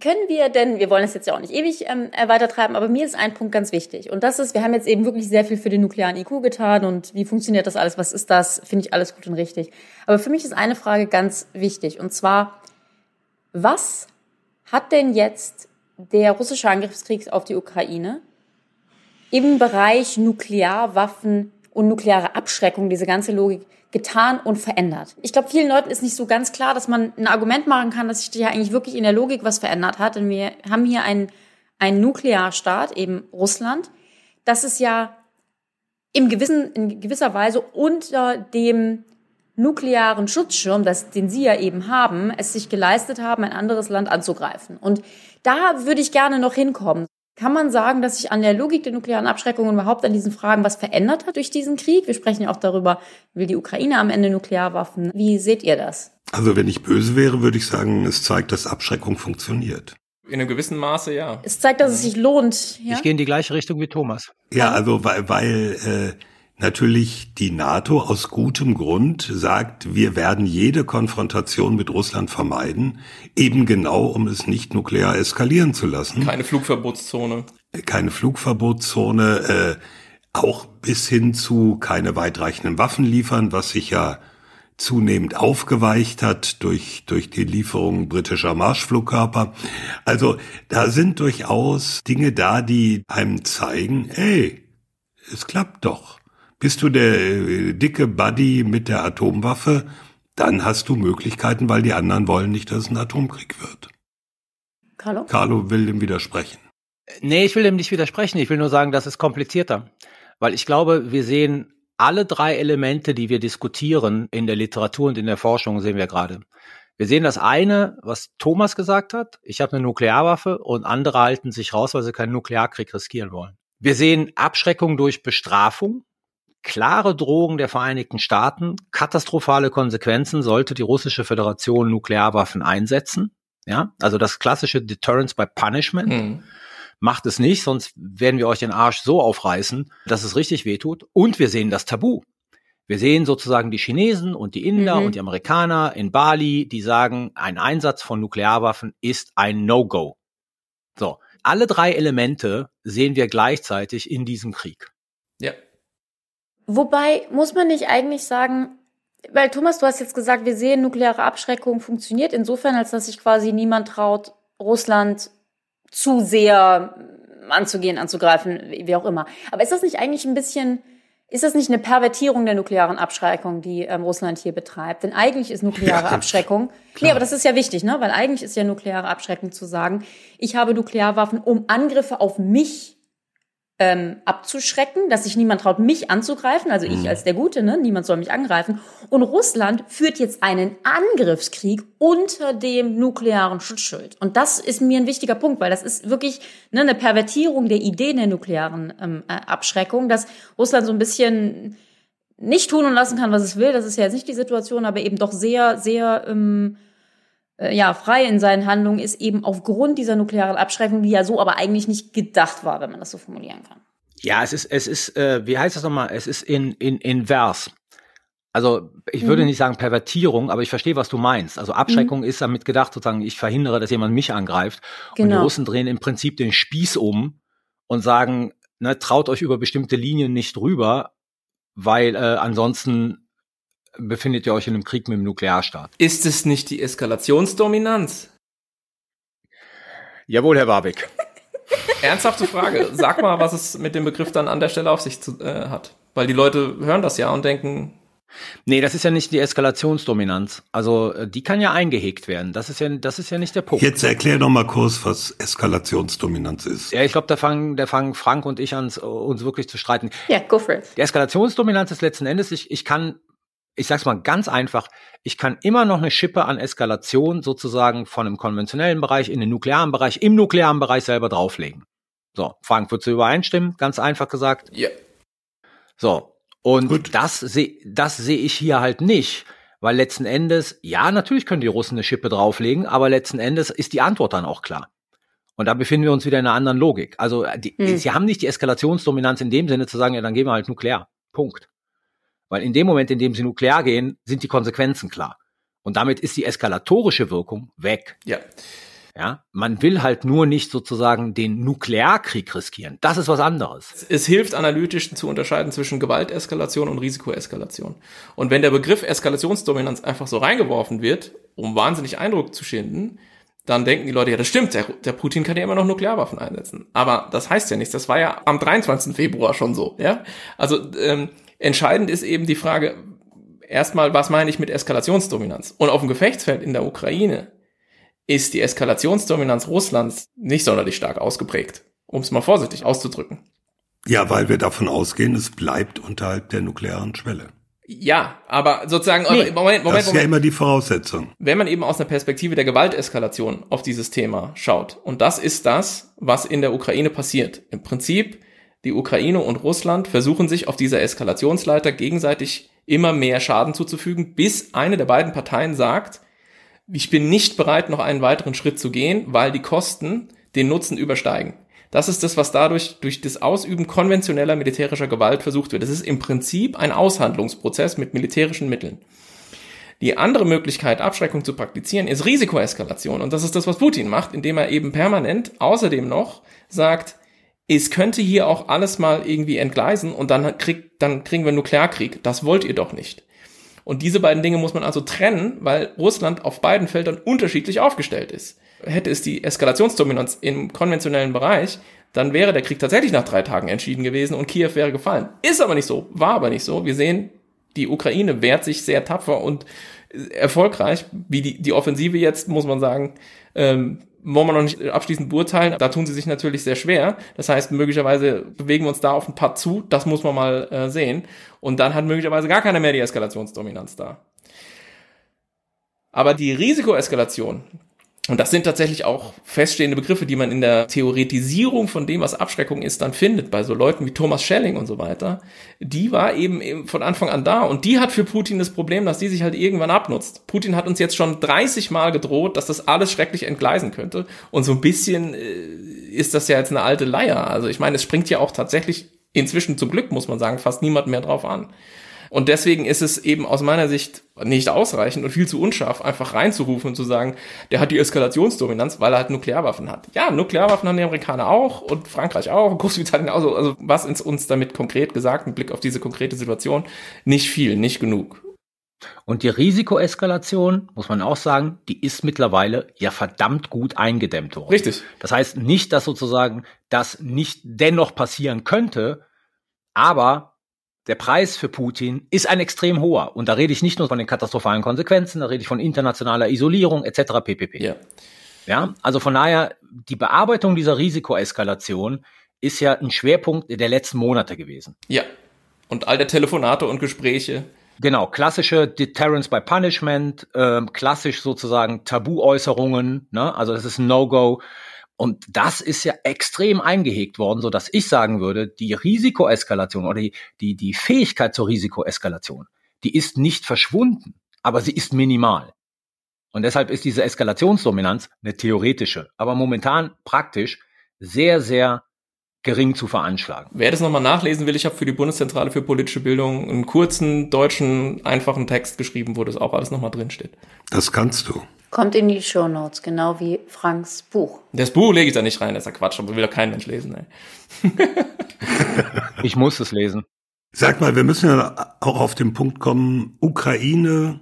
Können wir denn, wir wollen es jetzt ja auch nicht ewig ähm, weitertreiben, aber mir ist ein Punkt ganz wichtig. Und das ist, wir haben jetzt eben wirklich sehr viel für den nuklearen IQ getan und wie funktioniert das alles, was ist das, finde ich alles gut und richtig. Aber für mich ist eine Frage ganz wichtig und zwar, was hat denn jetzt der russische Angriffskrieg auf die Ukraine im Bereich Nuklearwaffen und nukleare Abschreckung, diese ganze Logik, getan und verändert. Ich glaube, vielen Leuten ist nicht so ganz klar, dass man ein Argument machen kann, dass sich ja eigentlich wirklich in der Logik was verändert hat. Denn wir haben hier einen, einen Nuklearstaat, eben Russland, das ist ja im gewissen, in gewisser Weise unter dem nuklearen Schutzschirm, das, den Sie ja eben haben, es sich geleistet haben, ein anderes Land anzugreifen. Und da würde ich gerne noch hinkommen. Kann man sagen, dass sich an der Logik der nuklearen Abschreckung und überhaupt an diesen Fragen was verändert hat durch diesen Krieg? Wir sprechen ja auch darüber, will die Ukraine am Ende Nuklearwaffen? Wie seht ihr das? Also wenn ich böse wäre, würde ich sagen, es zeigt, dass Abschreckung funktioniert. In einem gewissen Maße, ja. Es zeigt, dass es sich lohnt. Ja? Ich gehe in die gleiche Richtung wie Thomas. Ja, also weil, weil äh, natürlich die NATO aus gutem Grund sagt, wir werden jede Konfrontation mit Russland vermeiden, eben genau, um es nicht nuklear eskalieren zu lassen. Keine Flugverbotszone. Keine Flugverbotszone, äh, auch bis hin zu keine weitreichenden Waffen liefern, was sich ja zunehmend aufgeweicht hat durch, durch die Lieferung britischer Marschflugkörper. Also da sind durchaus Dinge da, die einem zeigen, ey, es klappt doch. Bist du der äh, dicke Buddy mit der Atomwaffe, dann hast du Möglichkeiten, weil die anderen wollen nicht, dass es ein Atomkrieg wird. Carlo? Carlo will dem widersprechen. Nee, ich will dem nicht widersprechen. Ich will nur sagen, das ist komplizierter. Weil ich glaube, wir sehen alle drei Elemente, die wir diskutieren in der Literatur und in der Forschung, sehen wir gerade. Wir sehen das eine, was Thomas gesagt hat. Ich habe eine Nuklearwaffe und andere halten sich raus, weil sie keinen Nuklearkrieg riskieren wollen. Wir sehen Abschreckung durch Bestrafung, klare Drohungen der Vereinigten Staaten, katastrophale Konsequenzen sollte die russische Föderation Nuklearwaffen einsetzen. Ja, also das klassische Deterrence by Punishment. Mhm. Macht es nicht, sonst werden wir euch den Arsch so aufreißen, dass es richtig wehtut. Und wir sehen das Tabu. Wir sehen sozusagen die Chinesen und die Inder mhm. und die Amerikaner in Bali, die sagen, ein Einsatz von Nuklearwaffen ist ein No-Go. So, alle drei Elemente sehen wir gleichzeitig in diesem Krieg. Ja. Wobei muss man nicht eigentlich sagen, weil Thomas, du hast jetzt gesagt, wir sehen, nukleare Abschreckung funktioniert insofern, als dass sich quasi niemand traut, Russland zu sehr anzugehen, anzugreifen, wie auch immer. Aber ist das nicht eigentlich ein bisschen, ist das nicht eine Pervertierung der nuklearen Abschreckung, die ähm, Russland hier betreibt? Denn eigentlich ist nukleare ja, Abschreckung, nee, aber das ist ja wichtig, ne? Weil eigentlich ist ja nukleare Abschreckung zu sagen, ich habe Nuklearwaffen, um Angriffe auf mich ähm, abzuschrecken, dass sich niemand traut, mich anzugreifen, also ich mhm. als der Gute, ne? niemand soll mich angreifen. Und Russland führt jetzt einen Angriffskrieg unter dem nuklearen Schutzschild. Und das ist mir ein wichtiger Punkt, weil das ist wirklich ne, eine Pervertierung der Ideen der nuklearen ähm, äh, Abschreckung, dass Russland so ein bisschen nicht tun und lassen kann, was es will. Das ist ja jetzt nicht die Situation, aber eben doch sehr, sehr ähm, äh, ja, frei in seinen Handlungen ist eben aufgrund dieser nuklearen Abschreckung, die ja so aber eigentlich nicht gedacht war, wenn man das so formulieren kann. Ja, es ist, es ist, äh, wie heißt das nochmal? Es ist in, in, invers. Also ich mhm. würde nicht sagen Pervertierung, aber ich verstehe, was du meinst. Also Abschreckung mhm. ist damit gedacht, sozusagen, ich verhindere, dass jemand mich angreift. Genau. Und die genau. Russen drehen im Prinzip den Spieß um und sagen, ne, traut euch über bestimmte Linien nicht rüber, weil äh, ansonsten befindet ihr euch in einem Krieg mit dem Nuklearstaat. Ist es nicht die Eskalationsdominanz? Jawohl, Herr Warwick. Ernsthafte Frage. Sag mal, was es mit dem Begriff dann an der Stelle auf sich zu, äh, hat. Weil die Leute hören das ja und denken. Nee, das ist ja nicht die Eskalationsdominanz. Also äh, die kann ja eingehegt werden. Das ist ja, das ist ja nicht der Punkt. Jetzt erklär doch mal kurz, was Eskalationsdominanz ist. Ja, ich glaube, da fangen, da fangen Frank und ich an, uns wirklich zu streiten. Ja, go for it. Die Eskalationsdominanz ist letzten Endes, ich, ich kann ich sag's mal ganz einfach, ich kann immer noch eine Schippe an Eskalation sozusagen von einem konventionellen Bereich in den nuklearen Bereich, im nuklearen Bereich selber drauflegen. So, Frank, würdest du übereinstimmen? Ganz einfach gesagt. Ja. So, und Gut. das sehe das sehe ich hier halt nicht, weil letzten Endes, ja, natürlich können die Russen eine Schippe drauflegen, aber letzten Endes ist die Antwort dann auch klar. Und da befinden wir uns wieder in einer anderen Logik. Also, die, hm. sie haben nicht die Eskalationsdominanz in dem Sinne zu sagen, ja, dann gehen wir halt nuklear. Punkt. Weil in dem Moment, in dem sie nuklear gehen, sind die Konsequenzen klar. Und damit ist die eskalatorische Wirkung weg. Ja. Ja, man will halt nur nicht sozusagen den Nuklearkrieg riskieren. Das ist was anderes. Es hilft analytisch zu unterscheiden zwischen Gewalteskalation und Risikoeskalation. Und wenn der Begriff Eskalationsdominanz einfach so reingeworfen wird, um wahnsinnig Eindruck zu schinden, dann denken die Leute, ja, das stimmt, der, der Putin kann ja immer noch Nuklearwaffen einsetzen. Aber das heißt ja nichts. Das war ja am 23. Februar schon so, ja. Also ähm, Entscheidend ist eben die Frage, erstmal, was meine ich mit Eskalationsdominanz? Und auf dem Gefechtsfeld in der Ukraine ist die Eskalationsdominanz Russlands nicht sonderlich stark ausgeprägt, um es mal vorsichtig auszudrücken. Ja, weil wir davon ausgehen, es bleibt unterhalb der nuklearen Schwelle. Ja, aber sozusagen, nee, Moment, Moment, Moment. Das ist ja immer die Voraussetzung. Wenn man eben aus einer Perspektive der Gewalteskalation auf dieses Thema schaut, und das ist das, was in der Ukraine passiert. Im Prinzip die Ukraine und Russland versuchen sich auf dieser Eskalationsleiter gegenseitig immer mehr Schaden zuzufügen, bis eine der beiden Parteien sagt, ich bin nicht bereit, noch einen weiteren Schritt zu gehen, weil die Kosten den Nutzen übersteigen. Das ist das, was dadurch durch das Ausüben konventioneller militärischer Gewalt versucht wird. Das ist im Prinzip ein Aushandlungsprozess mit militärischen Mitteln. Die andere Möglichkeit, Abschreckung zu praktizieren, ist Risikoeskalation. Und das ist das, was Putin macht, indem er eben permanent außerdem noch sagt, es könnte hier auch alles mal irgendwie entgleisen und dann, krieg, dann kriegen wir Nuklearkrieg. Das wollt ihr doch nicht. Und diese beiden Dinge muss man also trennen, weil Russland auf beiden Feldern unterschiedlich aufgestellt ist. Hätte es die Eskalationsdominanz im konventionellen Bereich, dann wäre der Krieg tatsächlich nach drei Tagen entschieden gewesen und Kiew wäre gefallen. Ist aber nicht so, war aber nicht so. Wir sehen, die Ukraine wehrt sich sehr tapfer und erfolgreich, wie die, die Offensive jetzt, muss man sagen, ähm, wollen wir noch nicht abschließend beurteilen. Da tun sie sich natürlich sehr schwer. Das heißt, möglicherweise bewegen wir uns da auf ein paar zu. Das muss man mal äh, sehen. Und dann hat möglicherweise gar keiner mehr die Eskalationsdominanz da. Aber die Risikoeskalation, und das sind tatsächlich auch feststehende Begriffe, die man in der Theoretisierung von dem, was Abschreckung ist, dann findet, bei so Leuten wie Thomas Schelling und so weiter. Die war eben von Anfang an da und die hat für Putin das Problem, dass die sich halt irgendwann abnutzt. Putin hat uns jetzt schon 30 Mal gedroht, dass das alles schrecklich entgleisen könnte und so ein bisschen äh, ist das ja jetzt eine alte Leier. Also ich meine, es springt ja auch tatsächlich inzwischen zum Glück, muss man sagen, fast niemand mehr drauf an. Und deswegen ist es eben aus meiner Sicht nicht ausreichend und viel zu unscharf, einfach reinzurufen und zu sagen, der hat die Eskalationsdominanz, weil er halt Nuklearwaffen hat. Ja, Nuklearwaffen haben die Amerikaner auch und Frankreich auch, Großbritannien auch. Also was ist uns damit konkret gesagt, mit Blick auf diese konkrete Situation? Nicht viel, nicht genug. Und die Risikoeskalation, muss man auch sagen, die ist mittlerweile ja verdammt gut eingedämmt worden. Richtig. Das heißt nicht, dass sozusagen das nicht dennoch passieren könnte, aber der Preis für Putin ist ein extrem hoher. Und da rede ich nicht nur von den katastrophalen Konsequenzen, da rede ich von internationaler Isolierung etc. ppp. Ja. ja, also von daher, die Bearbeitung dieser Risikoeskalation ist ja ein Schwerpunkt der letzten Monate gewesen. Ja. Und all der Telefonate und Gespräche. Genau, klassische Deterrence by Punishment, äh, klassisch sozusagen Tabuäußerungen, ne? also das ist ein No-Go. Und das ist ja extrem eingehegt worden, so dass ich sagen würde, die Risikoeskalation oder die, die, die Fähigkeit zur Risikoeskalation, die ist nicht verschwunden, aber sie ist minimal. Und deshalb ist diese Eskalationsdominanz eine theoretische, aber momentan praktisch sehr, sehr gering zu veranschlagen. Wer das nochmal nachlesen will, ich habe für die Bundeszentrale für politische Bildung einen kurzen, deutschen, einfachen Text geschrieben, wo das auch alles nochmal drinsteht. Das kannst du. Kommt in die Show Notes, genau wie Franks Buch. Das Buch lege ich da nicht rein, das ist ja Quatsch, aber will ja kein Mensch lesen. Ey. ich muss es lesen. Sag mal, wir müssen ja auch auf den Punkt kommen, Ukraine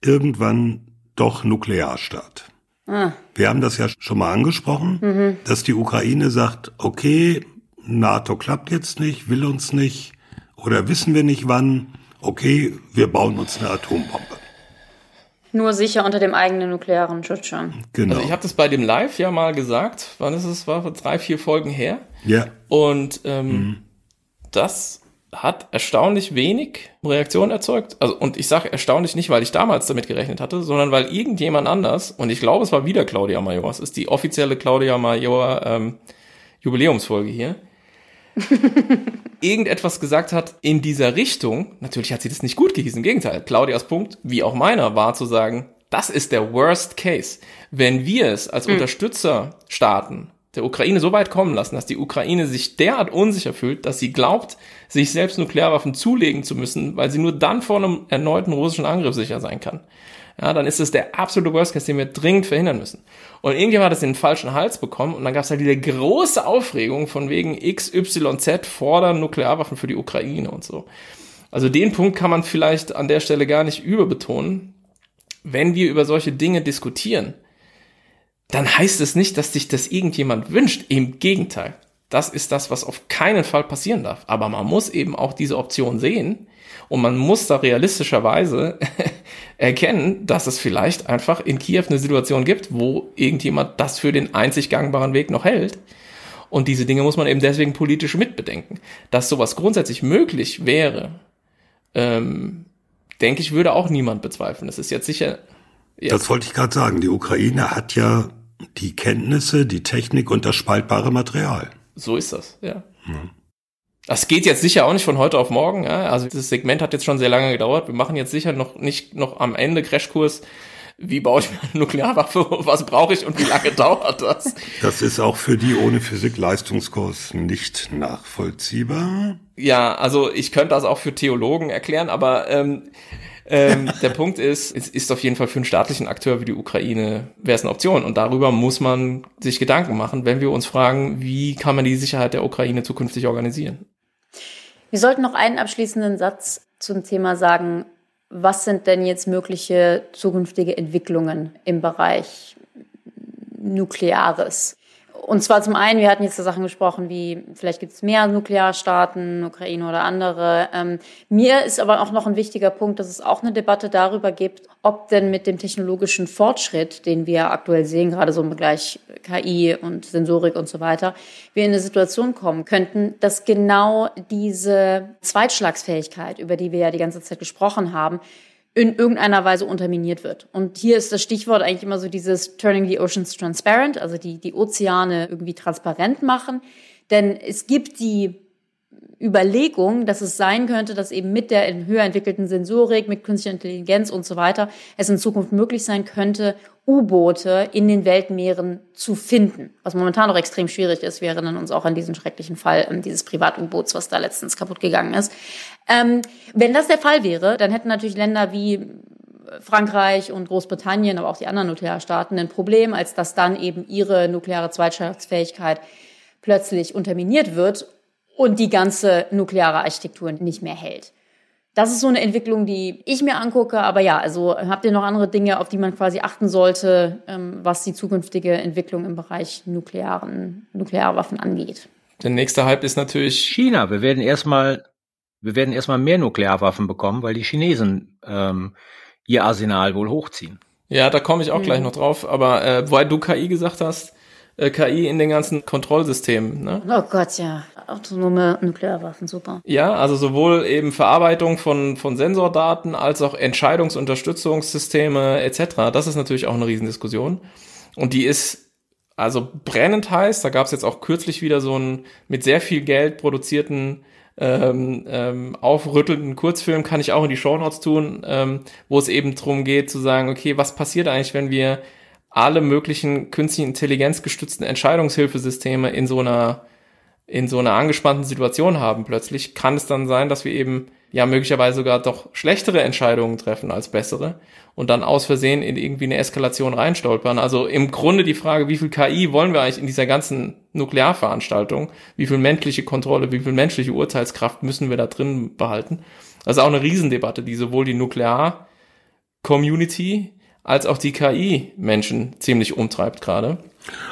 irgendwann doch Nuklearstaat. Ah. Wir haben das ja schon mal angesprochen, mhm. dass die Ukraine sagt, okay, NATO klappt jetzt nicht, will uns nicht oder wissen wir nicht wann, okay, wir bauen uns eine Atombombe. Nur sicher unter dem eigenen nuklearen Schutzschirm. Genau. Also ich habe das bei dem Live ja mal gesagt, wann ist es, war vor drei, vier Folgen her. Ja. Und ähm, mhm. das hat erstaunlich wenig Reaktion erzeugt. Also, und ich sage erstaunlich nicht, weil ich damals damit gerechnet hatte, sondern weil irgendjemand anders, und ich glaube, es war wieder Claudia Major, es ist die offizielle Claudia Major ähm, Jubiläumsfolge hier, irgendetwas gesagt hat in dieser Richtung. Natürlich hat sie das nicht gut gehießen, im Gegenteil. Claudias Punkt, wie auch meiner, war zu sagen, das ist der Worst Case. Wenn wir es als mhm. Unterstützerstaaten der Ukraine so weit kommen lassen, dass die Ukraine sich derart unsicher fühlt, dass sie glaubt, sich selbst Nuklearwaffen zulegen zu müssen, weil sie nur dann vor einem erneuten russischen Angriff sicher sein kann. Ja, dann ist es der absolute Worst Case, den wir dringend verhindern müssen. Und irgendjemand hat das in den falschen Hals bekommen und dann gab es halt diese große Aufregung von wegen XYZ fordern Nuklearwaffen für die Ukraine und so. Also den Punkt kann man vielleicht an der Stelle gar nicht überbetonen. Wenn wir über solche Dinge diskutieren, dann heißt es nicht, dass sich das irgendjemand wünscht. Im Gegenteil. Das ist das, was auf keinen Fall passieren darf. Aber man muss eben auch diese Option sehen und man muss da realistischerweise erkennen, dass es vielleicht einfach in Kiew eine Situation gibt, wo irgendjemand das für den einzig gangbaren Weg noch hält. Und diese Dinge muss man eben deswegen politisch mitbedenken. Dass sowas grundsätzlich möglich wäre, ähm, denke ich, würde auch niemand bezweifeln. Das ist jetzt sicher. Jetzt das wollte ich gerade sagen. Die Ukraine hat ja die Kenntnisse, die Technik und das spaltbare Material. So ist das, ja. Mhm. Das geht jetzt sicher auch nicht von heute auf morgen. Ja? Also dieses Segment hat jetzt schon sehr lange gedauert. Wir machen jetzt sicher noch nicht noch am Ende Crashkurs. Wie baue ich mir eine Nuklearwaffe? Was brauche ich und wie lange dauert das? Das ist auch für die ohne Physik-Leistungskurs nicht nachvollziehbar. Ja, also ich könnte das auch für Theologen erklären, aber ähm, ähm, der Punkt ist, es ist auf jeden Fall für einen staatlichen Akteur wie die Ukraine, wäre es eine Option. Und darüber muss man sich Gedanken machen, wenn wir uns fragen, wie kann man die Sicherheit der Ukraine zukünftig organisieren. Wir sollten noch einen abschließenden Satz zum Thema sagen. was sind denn jetzt mögliche zukünftige Entwicklungen im Bereich Nukleares? Und zwar zum einen, wir hatten jetzt so Sachen gesprochen wie, vielleicht gibt es mehr Nuklearstaaten, Ukraine oder andere. Ähm, mir ist aber auch noch ein wichtiger Punkt, dass es auch eine Debatte darüber gibt, ob denn mit dem technologischen Fortschritt, den wir aktuell sehen, gerade so im Bereich KI und Sensorik und so weiter, wir in eine Situation kommen könnten, dass genau diese Zweitschlagsfähigkeit, über die wir ja die ganze Zeit gesprochen haben, in irgendeiner Weise unterminiert wird. Und hier ist das Stichwort eigentlich immer so dieses Turning the Oceans Transparent, also die, die Ozeane irgendwie transparent machen. Denn es gibt die Überlegung, dass es sein könnte, dass eben mit der höher entwickelten Sensorik, mit künstlicher Intelligenz und so weiter, es in Zukunft möglich sein könnte, U-Boote in den Weltmeeren zu finden. Was momentan noch extrem schwierig ist. Wir erinnern uns auch an diesen schrecklichen Fall ähm, dieses Privat-U-Boots, was da letztens kaputt gegangen ist. Ähm, wenn das der Fall wäre, dann hätten natürlich Länder wie Frankreich und Großbritannien, aber auch die anderen Nuklearstaaten ein Problem, als dass dann eben ihre nukleare Zweitschaftsfähigkeit plötzlich unterminiert wird und die ganze nukleare Architektur nicht mehr hält. Das ist so eine Entwicklung, die ich mir angucke. Aber ja, also habt ihr noch andere Dinge, auf die man quasi achten sollte, ähm, was die zukünftige Entwicklung im Bereich nuklearen, Nuklearwaffen angeht? Der nächste Hype ist natürlich China. Wir werden erstmal, wir werden erstmal mehr Nuklearwaffen bekommen, weil die Chinesen ähm, ihr Arsenal wohl hochziehen. Ja, da komme ich auch mhm. gleich noch drauf. Aber äh, weil du KI gesagt hast, äh, KI in den ganzen Kontrollsystemen. Ne? Oh Gott, ja. Autonome Nuklearwaffen, super. Ja, also sowohl eben Verarbeitung von, von Sensordaten als auch Entscheidungsunterstützungssysteme etc. Das ist natürlich auch eine Riesendiskussion. Und die ist also brennend heiß. Da gab es jetzt auch kürzlich wieder so einen mit sehr viel Geld produzierten ähm, ähm, aufrüttelnden Kurzfilm, kann ich auch in die Shownotes tun, ähm, wo es eben darum geht zu sagen, okay, was passiert eigentlich, wenn wir alle möglichen künstlichen Intelligenz gestützten Entscheidungshilfesysteme in so einer in so einer angespannten Situation haben plötzlich, kann es dann sein, dass wir eben ja möglicherweise sogar doch schlechtere Entscheidungen treffen als bessere und dann aus Versehen in irgendwie eine Eskalation reinstolpern. Also im Grunde die Frage, wie viel KI wollen wir eigentlich in dieser ganzen Nuklearveranstaltung? Wie viel menschliche Kontrolle, wie viel menschliche Urteilskraft müssen wir da drin behalten? Das ist auch eine Riesendebatte, die sowohl die Nuklear-Community als auch die KI Menschen ziemlich umtreibt gerade.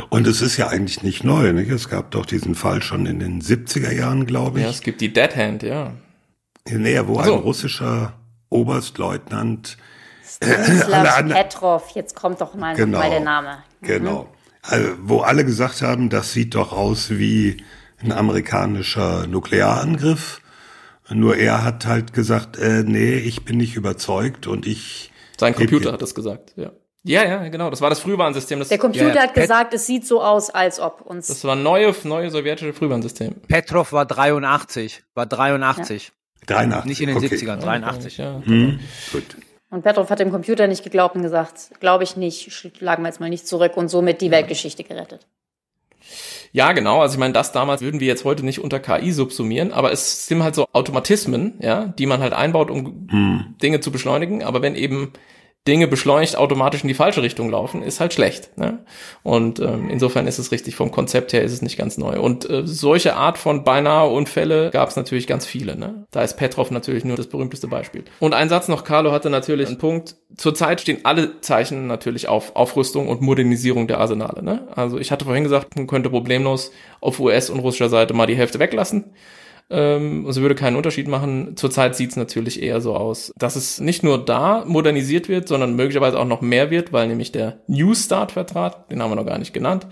Und es ist ja eigentlich nicht neu. Nicht? Es gab doch diesen Fall schon in den 70er Jahren, glaube ich. Ja, es gibt die Dead Hand, ja. Näher, wo so. ein russischer Oberstleutnant Stanislav äh, Petrov, jetzt kommt doch mal, genau, mal der Name. Mhm. Genau. Also, wo alle gesagt haben, das sieht doch aus wie ein amerikanischer Nuklearangriff. Nur er hat halt gesagt, äh, nee, ich bin nicht überzeugt und ich sein Computer hat das gesagt, ja. Ja, ja, genau. Das war das Frühwarnsystem. Das, der Computer ja, ja. hat gesagt, es sieht so aus, als ob uns. Das war neue, neue sowjetische Frühwarnsystem. Petrov war 83, war 83. Ja. 83. Nicht in den okay. 70ern, 83, ja. Mhm. Gut. Und Petrov hat dem Computer nicht geglaubt und gesagt, glaube ich nicht, schlagen wir jetzt mal nicht zurück und somit die Weltgeschichte gerettet. Ja, genau. Also ich meine, das damals würden wir jetzt heute nicht unter KI subsumieren, aber es sind halt so Automatismen, ja, die man halt einbaut, um hm. Dinge zu beschleunigen. Aber wenn eben Dinge beschleunigt automatisch in die falsche Richtung laufen, ist halt schlecht. Ne? Und ähm, insofern ist es richtig, vom Konzept her ist es nicht ganz neu. Und äh, solche Art von beinahe Unfälle gab es natürlich ganz viele. Ne? Da ist Petrov natürlich nur das berühmteste Beispiel. Und ein Satz noch, Carlo hatte natürlich einen Punkt. Zurzeit stehen alle Zeichen natürlich auf Aufrüstung und Modernisierung der Arsenale. Ne? Also ich hatte vorhin gesagt, man könnte problemlos auf US- und russischer Seite mal die Hälfte weglassen ähm, es würde keinen Unterschied machen. Zurzeit sieht es natürlich eher so aus, dass es nicht nur da modernisiert wird, sondern möglicherweise auch noch mehr wird, weil nämlich der New Start-Vertrag, den haben wir noch gar nicht genannt,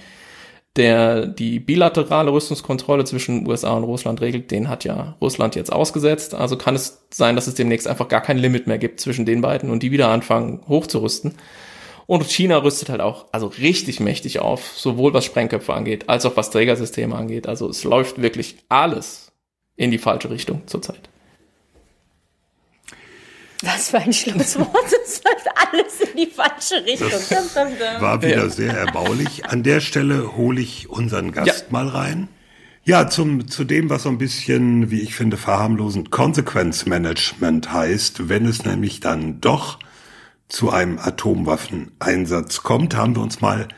der die bilaterale Rüstungskontrolle zwischen USA und Russland regelt, den hat ja Russland jetzt ausgesetzt. Also kann es sein, dass es demnächst einfach gar kein Limit mehr gibt zwischen den beiden und die wieder anfangen hochzurüsten. Und China rüstet halt auch, also richtig mächtig auf, sowohl was Sprengköpfe angeht, als auch was Trägersysteme angeht. Also es läuft wirklich alles in die falsche Richtung zurzeit. Was für ein Schlusswort. Es läuft alles in die falsche Richtung. Das war wieder ja. sehr erbaulich. An der Stelle hole ich unseren Gast ja. mal rein. Ja, zum, zu dem, was so ein bisschen, wie ich finde, verharmlosend Konsequenzmanagement heißt, wenn es nämlich dann doch zu einem Atomwaffeneinsatz kommt, haben wir uns mal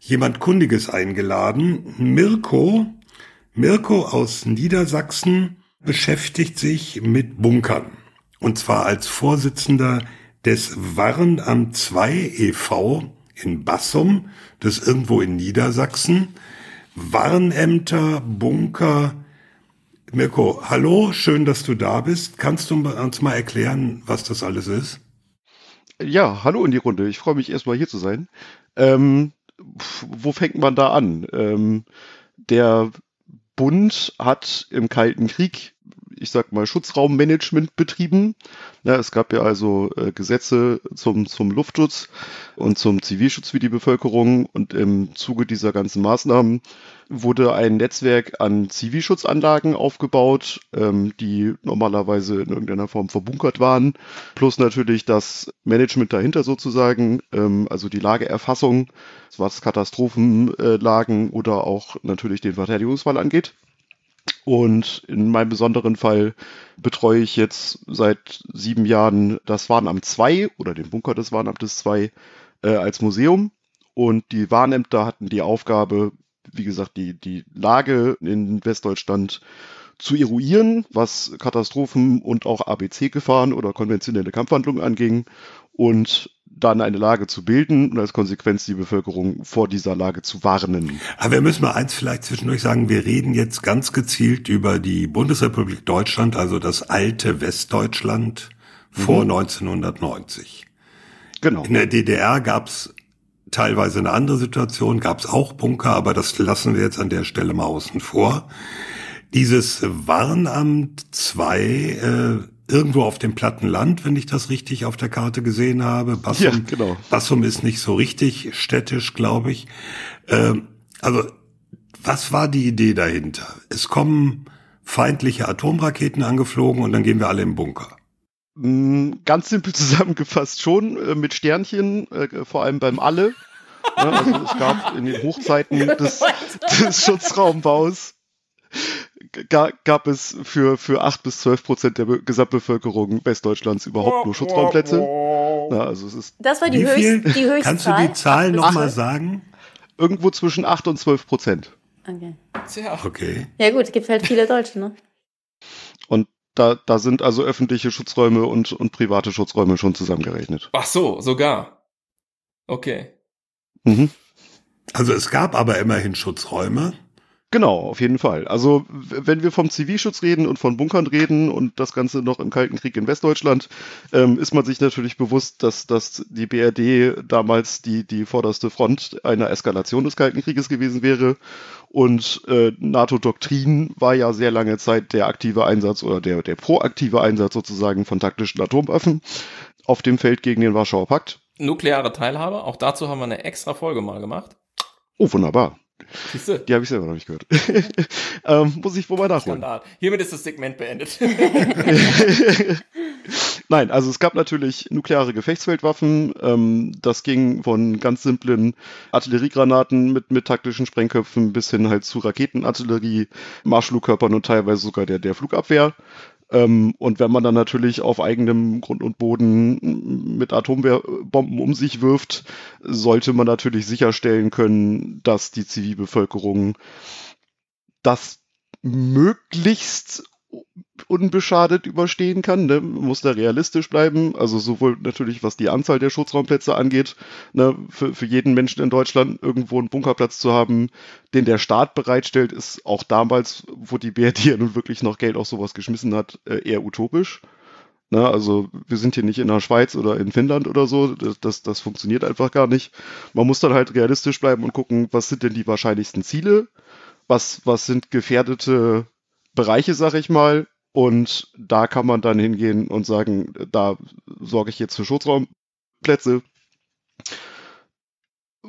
jemand Kundiges eingeladen. Mirko Mirko aus Niedersachsen beschäftigt sich mit Bunkern. und zwar als Vorsitzender des Warnamt 2 e.V. in Bassum, das ist irgendwo in Niedersachsen. Warnämter, Bunker. Mirko, hallo, schön, dass du da bist. Kannst du uns mal erklären, was das alles ist? Ja, hallo in die Runde. Ich freue mich erstmal hier zu sein. Ähm, wo fängt man da an? Ähm, der Bund hat im Kalten Krieg ich sag mal, Schutzraummanagement betrieben. Ja, es gab ja also äh, Gesetze zum, zum Luftschutz und zum Zivilschutz für die Bevölkerung und im Zuge dieser ganzen Maßnahmen wurde ein Netzwerk an Zivilschutzanlagen aufgebaut, ähm, die normalerweise in irgendeiner Form verbunkert waren, plus natürlich das Management dahinter sozusagen, ähm, also die Lageerfassung, was Katastrophenlagen oder auch natürlich den Verteidigungsfall angeht. Und in meinem besonderen Fall betreue ich jetzt seit sieben Jahren das Warnamt 2 oder den Bunker des Warnamtes 2 äh, als Museum. Und die Warnämter hatten die Aufgabe, wie gesagt, die, die Lage in Westdeutschland zu eruieren, was Katastrophen und auch ABC-Gefahren oder konventionelle Kampfhandlungen anging und dann eine Lage zu bilden und als Konsequenz die Bevölkerung vor dieser Lage zu warnen. Aber wir müssen mal eins vielleicht zwischendurch sagen. Wir reden jetzt ganz gezielt über die Bundesrepublik Deutschland, also das alte Westdeutschland vor mhm. 1990. Genau. In der DDR gab es teilweise eine andere Situation, gab es auch Bunker, aber das lassen wir jetzt an der Stelle mal außen vor. Dieses Warnamt 2 äh, irgendwo auf dem platten Land, wenn ich das richtig auf der Karte gesehen habe. Bassum, ja, genau. Bassum ist nicht so richtig städtisch, glaube ich. Ähm, also, was war die Idee dahinter? Es kommen feindliche Atomraketen angeflogen und dann gehen wir alle im Bunker. Mm, ganz simpel zusammengefasst schon, äh, mit Sternchen, äh, vor allem beim Alle. also es gab in den Hochzeiten des, des Schutzraumbaus gab es für, für 8 bis 12 Prozent der Gesamtbevölkerung Westdeutschlands überhaupt nur Schutzraumplätze. Na, also es ist das war die, höchst, die höchste Kannst du die Zahl nochmal sagen? Irgendwo zwischen 8 und 12 Prozent. Okay. Tja. Okay. Ja gut, es gibt halt viele Deutsche, ne? Da, da sind also öffentliche Schutzräume und, und private Schutzräume schon zusammengerechnet. Ach so, sogar. Okay. Mhm. Also es gab aber immerhin Schutzräume. Genau, auf jeden Fall. Also wenn wir vom Zivilschutz reden und von Bunkern reden und das Ganze noch im Kalten Krieg in Westdeutschland, ähm, ist man sich natürlich bewusst, dass, dass die BRD damals die, die vorderste Front einer Eskalation des Kalten Krieges gewesen wäre. Und äh, NATO-Doktrin war ja sehr lange Zeit der aktive Einsatz oder der, der proaktive Einsatz sozusagen von taktischen Atomwaffen auf dem Feld gegen den Warschauer Pakt. Nukleare Teilhabe, auch dazu haben wir eine extra Folge mal gemacht. Oh, wunderbar. Siehste? Die habe ich selber noch nicht gehört. ähm, muss ich wohl mal nachholen. Skandal. Hiermit ist das Segment beendet. Nein, also es gab natürlich nukleare Gefechtsfeldwaffen. Ähm, das ging von ganz simplen Artilleriegranaten mit, mit taktischen Sprengköpfen bis hin halt zu Raketenartillerie, Marschflugkörpern und teilweise sogar der, der Flugabwehr. Ähm, und wenn man dann natürlich auf eigenem Grund und Boden mit Atombomben um sich wirft, sollte man natürlich sicherstellen können, dass die Zivilbevölkerung das möglichst unbeschadet überstehen kann. Ne? Muss da realistisch bleiben. Also sowohl natürlich, was die Anzahl der Schutzraumplätze angeht, ne? für, für jeden Menschen in Deutschland irgendwo einen Bunkerplatz zu haben, den der Staat bereitstellt, ist auch damals, wo die BRD ja nun wirklich noch Geld auf sowas geschmissen hat, äh, eher utopisch. Ne? Also wir sind hier nicht in der Schweiz oder in Finnland oder so. Das, das, das funktioniert einfach gar nicht. Man muss dann halt realistisch bleiben und gucken, was sind denn die wahrscheinlichsten Ziele? Was, was sind gefährdete Bereiche, sag ich mal. Und da kann man dann hingehen und sagen, da sorge ich jetzt für Schutzraumplätze.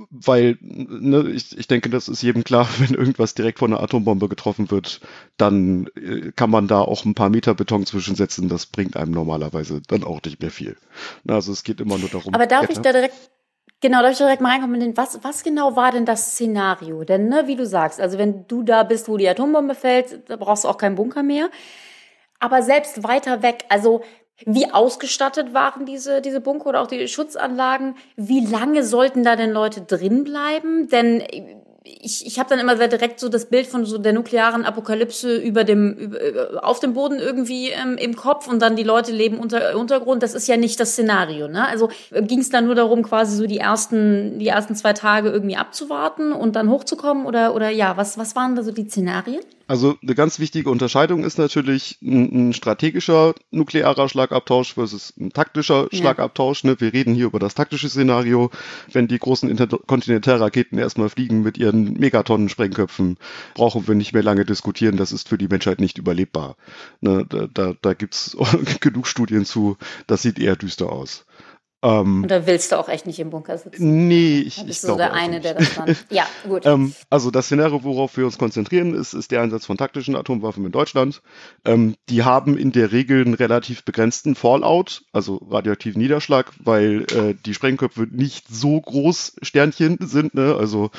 Weil, ne, ich, ich denke, das ist jedem klar, wenn irgendwas direkt von einer Atombombe getroffen wird, dann äh, kann man da auch ein paar Meter Beton zwischensetzen. Das bringt einem normalerweise dann auch nicht mehr viel. Also es geht immer nur darum. Aber darf ich da direkt Genau, darf ich direkt mal reinkommen? Was, was genau war denn das Szenario? Denn, ne, wie du sagst, also wenn du da bist, wo die Atombombe fällt, da brauchst du auch keinen Bunker mehr. Aber selbst weiter weg, also wie ausgestattet waren diese, diese Bunker oder auch die Schutzanlagen? Wie lange sollten da denn Leute drin bleiben? Denn ich, ich habe dann immer direkt so das Bild von so der nuklearen Apokalypse über dem über, äh, auf dem Boden irgendwie ähm, im Kopf und dann die Leute leben unter Untergrund. Das ist ja nicht das Szenario. Ne? Also äh, ging es dann nur darum, quasi so die ersten die ersten zwei Tage irgendwie abzuwarten und dann hochzukommen oder oder ja, was was waren da so die Szenarien? Also eine ganz wichtige Unterscheidung ist natürlich ein, ein strategischer nuklearer Schlagabtausch versus ein taktischer ja. Schlagabtausch. Ne? Wir reden hier über das taktische Szenario, wenn die großen Interkontinentalraketen erstmal fliegen mit ihren Megatonnen Sprengköpfen, brauchen wir nicht mehr lange diskutieren. Das ist für die Menschheit nicht überlebbar. Ne? Da, da, da gibt's genug Studien zu. Das sieht eher düster aus. Ähm, Und da willst du auch echt nicht im Bunker sitzen. Nee, ich, ich glaube so der eine, nicht. der das dann. Ja, gut. ähm, also das Szenario, worauf wir uns konzentrieren, ist, ist der Einsatz von taktischen Atomwaffen in Deutschland. Ähm, die haben in der Regel einen relativ begrenzten Fallout, also radioaktiven Niederschlag, weil äh, die Sprengköpfe nicht so groß Sternchen sind. Ne? Also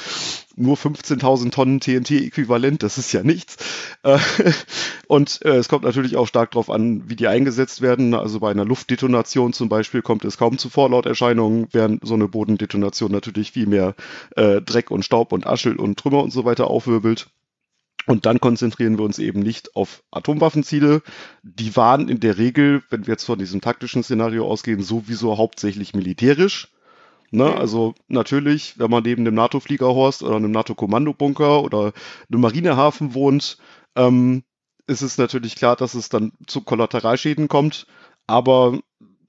nur 15.000 Tonnen TNT-Äquivalent, das ist ja nichts. Äh, und äh, es kommt natürlich auch stark darauf an, wie die eingesetzt werden. Also bei einer Luftdetonation zum Beispiel kommt es kaum zu Vorlauterscheinungen, während so eine Bodendetonation natürlich viel mehr äh, Dreck und Staub und Aschel und Trümmer und so weiter aufwirbelt. Und dann konzentrieren wir uns eben nicht auf Atomwaffenziele. Die waren in der Regel, wenn wir jetzt von diesem taktischen Szenario ausgehen, sowieso hauptsächlich militärisch. Ne? Mhm. Also natürlich, wenn man neben dem NATO-Fliegerhorst oder einem NATO-Kommandobunker oder einem Marinehafen wohnt, ähm, ist es natürlich klar, dass es dann zu Kollateralschäden kommt. Aber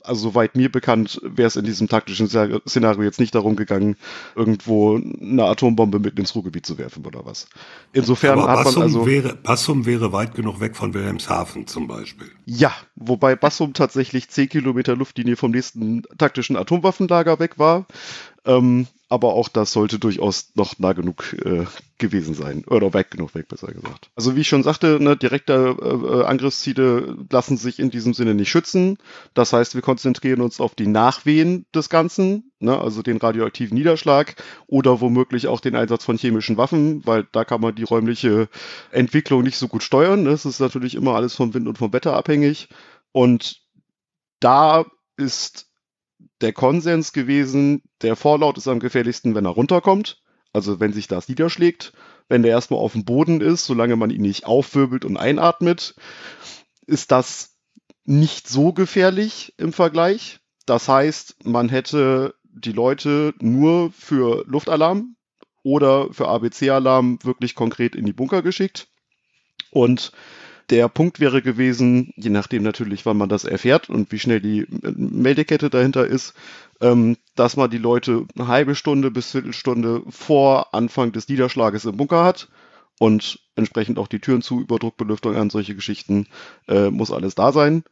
also soweit mir bekannt, wäre es in diesem taktischen Szenario jetzt nicht darum gegangen, irgendwo eine Atombombe mitten ins Ruhrgebiet zu werfen oder was. Insofern Aber hat Bassum man also wäre Bassum wäre weit genug weg von Wilhelmshaven zum Beispiel. ja, wobei Bassum tatsächlich 10 Kilometer Luftlinie vom nächsten taktischen Atomwaffenlager weg war. Ähm, aber auch das sollte durchaus noch nah genug äh, gewesen sein. Oder weit genug weg, besser gesagt. Also wie ich schon sagte, ne, direkte äh, Angriffsziele lassen sich in diesem Sinne nicht schützen. Das heißt, wir konzentrieren uns auf die Nachwehen des Ganzen, ne, also den radioaktiven Niederschlag oder womöglich auch den Einsatz von chemischen Waffen, weil da kann man die räumliche Entwicklung nicht so gut steuern. Ne. Es ist natürlich immer alles vom Wind und vom Wetter abhängig. Und da ist der Konsens gewesen, der Vorlaut ist am gefährlichsten, wenn er runterkommt. Also wenn sich das niederschlägt. Wenn der erstmal auf dem Boden ist, solange man ihn nicht aufwirbelt und einatmet, ist das nicht so gefährlich im Vergleich. Das heißt, man hätte die Leute nur für Luftalarm oder für ABC-Alarm wirklich konkret in die Bunker geschickt. Und der Punkt wäre gewesen, je nachdem natürlich, wann man das erfährt und wie schnell die Meldekette dahinter ist, ähm, dass man die Leute eine halbe Stunde bis Viertelstunde vor Anfang des Niederschlages im Bunker hat und entsprechend auch die Türen zu, Überdruckbelüftung an, solche Geschichten, äh, muss alles da sein.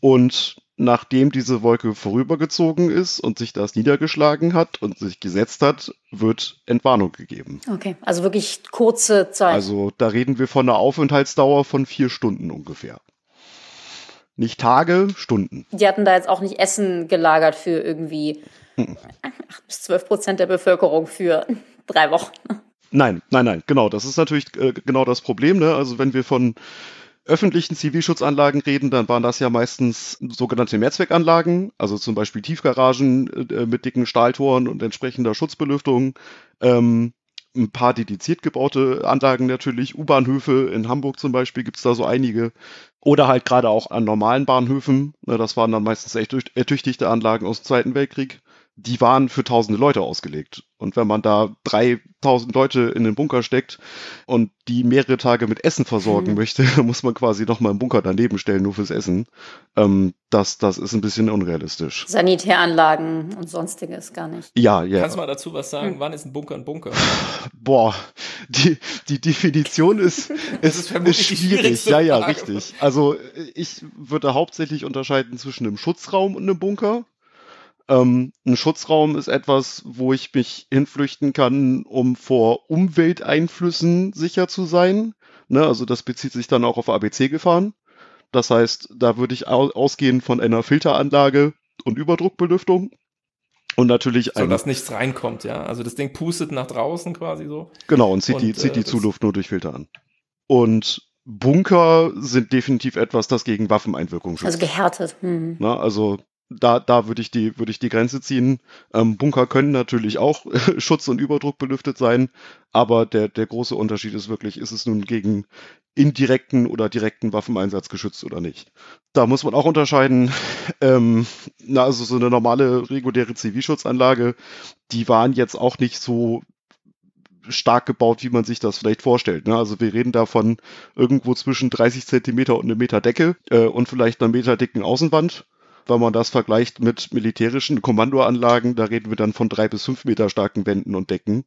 Und nachdem diese Wolke vorübergezogen ist und sich das niedergeschlagen hat und sich gesetzt hat, wird Entwarnung gegeben. Okay, also wirklich kurze Zeit. Also da reden wir von einer Aufenthaltsdauer von vier Stunden ungefähr. Nicht Tage, Stunden. Die hatten da jetzt auch nicht Essen gelagert für irgendwie acht bis zwölf Prozent der Bevölkerung für drei Wochen. Nein, nein, nein, genau. Das ist natürlich äh, genau das Problem. Ne? Also wenn wir von öffentlichen Zivilschutzanlagen reden, dann waren das ja meistens sogenannte Mehrzweckanlagen, also zum Beispiel Tiefgaragen äh, mit dicken Stahltoren und entsprechender Schutzbelüftung. Ähm, ein paar dediziert gebaute Anlagen natürlich, U-Bahnhöfe in Hamburg zum Beispiel gibt's da so einige. Oder halt gerade auch an normalen Bahnhöfen. Ne, Das waren dann meistens echt ertüchtigte Anlagen aus dem Zweiten Weltkrieg die waren für tausende Leute ausgelegt. Und wenn man da 3000 Leute in den Bunker steckt und die mehrere Tage mit Essen versorgen Mhm. möchte, muss man quasi nochmal einen Bunker daneben stellen, nur fürs Essen. Ähm, das, das ist ein bisschen unrealistisch. Sanitäranlagen und sonstiges gar nicht. Ja, ja. Kannst du mal dazu was sagen? Wann ist ein Bunker ein Bunker? Boah, die, die Definition ist, ist, ist die schwierig. Ja, ja, Frage. richtig. Also ich würde hauptsächlich unterscheiden zwischen einem Schutzraum und einem Bunker. Ähm, ein Schutzraum ist etwas, wo ich mich hinflüchten kann, um vor Umwelteinflüssen sicher zu sein. Ne, also das bezieht sich dann auch auf ABC-Gefahren. Das heißt, da würde ich au ausgehen von einer Filteranlage und Überdruckbelüftung. Und natürlich So, ein, dass nichts reinkommt, ja. Also das Ding pustet nach draußen quasi so. Genau, und zieht die, Und, zieht die äh, das- Zuluft nur durch Filter an. Und Bunker sind definitiv etwas, das gegen Waffeneinwirkung schützt. Also gehärtet. Mhm. Na, also da, da würde ich die, würde ich die Grenze ziehen. Ähm, Bunker können natürlich auch Schutz- und Überdruck belüftet sein, aber der, der große Unterschied ist wirklich, ist es nun gegen indirekten oder direkten Waffeneinsatz geschützt oder nicht. Da muss man auch unterscheiden, ähm, na, also so eine normale reguläre Zivilschutzanlage, die waren jetzt auch nicht so stark gebaut, wie man sich das vielleicht vorstellt. Ne? Also wir reden davon irgendwo zwischen 30 Zentimeter und einem Meter Decke äh, und vielleicht einer Meter dicken Außenwand wenn man das vergleicht mit militärischen Kommandoanlagen, da reden wir dann von drei bis fünf Meter starken Wänden und Decken.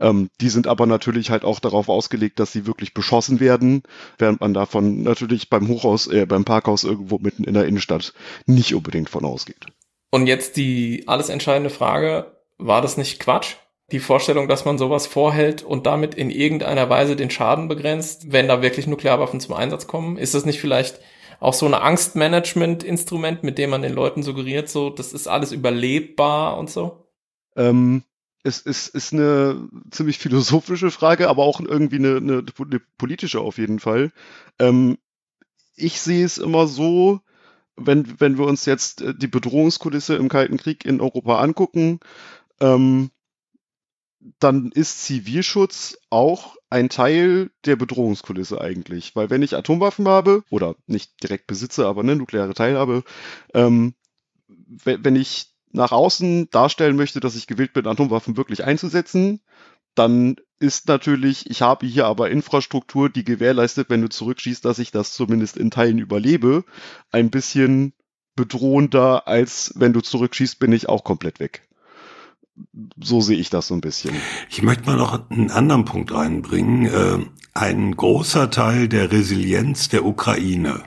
Ähm, die sind aber natürlich halt auch darauf ausgelegt, dass sie wirklich beschossen werden, während man davon natürlich beim Hochhaus, äh, beim Parkhaus irgendwo mitten in der Innenstadt nicht unbedingt von ausgeht. Und jetzt die alles entscheidende Frage, war das nicht Quatsch? Die Vorstellung, dass man sowas vorhält und damit in irgendeiner Weise den Schaden begrenzt, wenn da wirklich Nuklearwaffen zum Einsatz kommen? Ist das nicht vielleicht auch so ein Angstmanagement-Instrument, mit dem man den Leuten suggeriert, so, das ist alles überlebbar und so? Ähm, es ist, ist eine ziemlich philosophische Frage, aber auch irgendwie eine, eine, eine politische auf jeden Fall. Ähm, ich sehe es immer so, wenn, wenn wir uns jetzt äh, die Bedrohungskulisse im Kalten Krieg in Europa angucken, ähm, dann ist Zivilschutz auch ein Teil der Bedrohungskulisse eigentlich. Weil wenn ich Atomwaffen habe, oder nicht direkt besitze, aber eine nukleare Teilhabe, ähm, wenn ich nach außen darstellen möchte, dass ich gewillt bin, Atomwaffen wirklich einzusetzen, dann ist natürlich, ich habe hier aber Infrastruktur, die gewährleistet, wenn du zurückschießt, dass ich das zumindest in Teilen überlebe, ein bisschen bedrohender, als wenn du zurückschießt, bin ich auch komplett weg so sehe ich das so ein bisschen. Ich möchte mal noch einen anderen Punkt reinbringen. Äh, ein großer Teil der Resilienz der Ukraine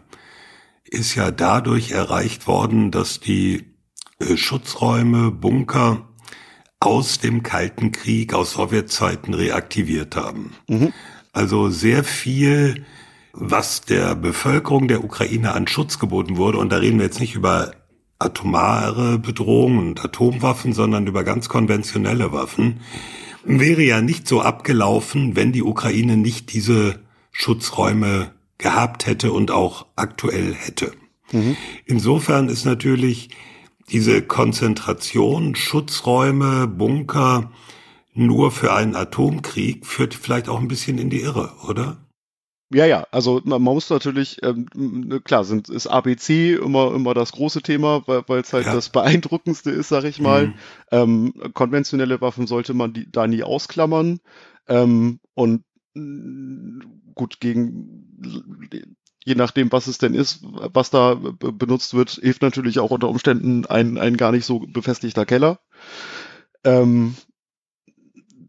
ist ja dadurch erreicht worden, dass die äh, Schutzräume, Bunker aus dem Kalten Krieg, aus Sowjetzeiten reaktiviert haben. Mhm. Also sehr viel, was der Bevölkerung der Ukraine an Schutz geboten wurde, und da reden wir jetzt nicht über atomare Bedrohung und Atomwaffen, sondern über ganz konventionelle Waffen, wäre ja nicht so abgelaufen, wenn die Ukraine nicht diese Schutzräume gehabt hätte und auch aktuell hätte. Mhm. Insofern ist natürlich diese Konzentration, Schutzräume, Bunker nur für einen Atomkrieg führt vielleicht auch ein bisschen in die Irre, oder? Ja, ja, also man, man muss natürlich, ähm, ne, klar, sind, ist ABC immer, immer das große Thema, weil es halt ja. das Beeindruckendste ist, sag ich mal. Mhm. Ähm, konventionelle Waffen sollte man die, da nie ausklammern. Ähm, und mm, gut, gegen je nachdem, was es denn ist, was da benutzt wird, hilft natürlich auch unter Umständen ein, ein gar nicht so befestigter Keller. Ähm,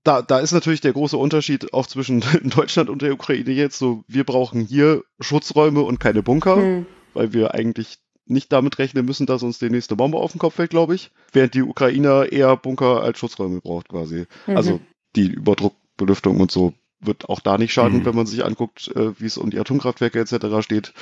da, da ist natürlich der große Unterschied auch zwischen Deutschland und der Ukraine jetzt so, wir brauchen hier Schutzräume und keine Bunker, hm. weil wir eigentlich nicht damit rechnen müssen, dass uns die nächste Bombe auf den Kopf fällt, glaube ich. Während die Ukrainer eher Bunker als Schutzräume braucht quasi. Mhm. Also die Überdruckbelüftung und so wird auch da nicht schaden, mhm. wenn man sich anguckt, äh, wie es um die Atomkraftwerke etc. steht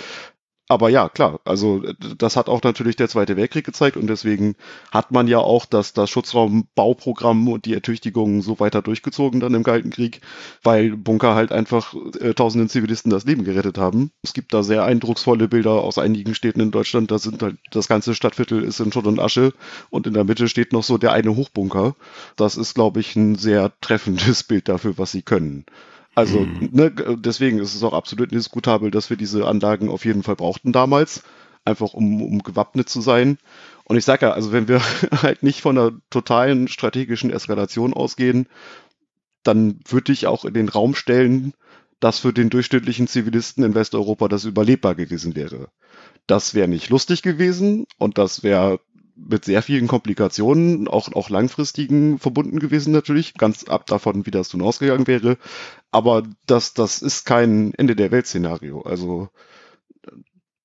aber ja, klar, also das hat auch natürlich der Zweite Weltkrieg gezeigt und deswegen hat man ja auch das, das Schutzraumbauprogramm und die Ertüchtigung so weiter durchgezogen dann im Kalten Krieg, weil Bunker halt einfach äh, tausenden Zivilisten das Leben gerettet haben. Es gibt da sehr eindrucksvolle Bilder aus einigen Städten in Deutschland, da sind halt, das ganze Stadtviertel ist in Schutt und Asche und in der Mitte steht noch so der eine Hochbunker. Das ist, glaube ich, ein sehr treffendes Bild dafür, was sie können. Also mhm. ne, deswegen ist es auch absolut indiskutabel, dass wir diese Anlagen auf jeden Fall brauchten damals, einfach um, um gewappnet zu sein. Und ich sage ja, also wenn wir halt nicht von einer totalen strategischen Eskalation ausgehen, dann würde ich auch in den Raum stellen, dass für den durchschnittlichen Zivilisten in Westeuropa das überlebbar gewesen wäre. Das wäre nicht lustig gewesen und das wäre mit sehr vielen Komplikationen, auch, auch langfristigen verbunden gewesen natürlich, ganz ab davon, wie das nun ausgegangen wäre. Aber das, das ist kein Ende der Welt-Szenario. Also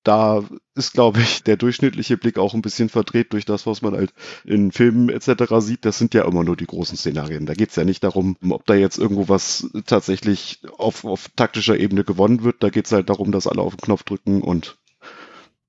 da ist, glaube ich, der durchschnittliche Blick auch ein bisschen verdreht durch das, was man halt in Filmen etc. sieht. Das sind ja immer nur die großen Szenarien. Da geht es ja nicht darum, ob da jetzt irgendwo was tatsächlich auf, auf taktischer Ebene gewonnen wird. Da geht es halt darum, dass alle auf den Knopf drücken und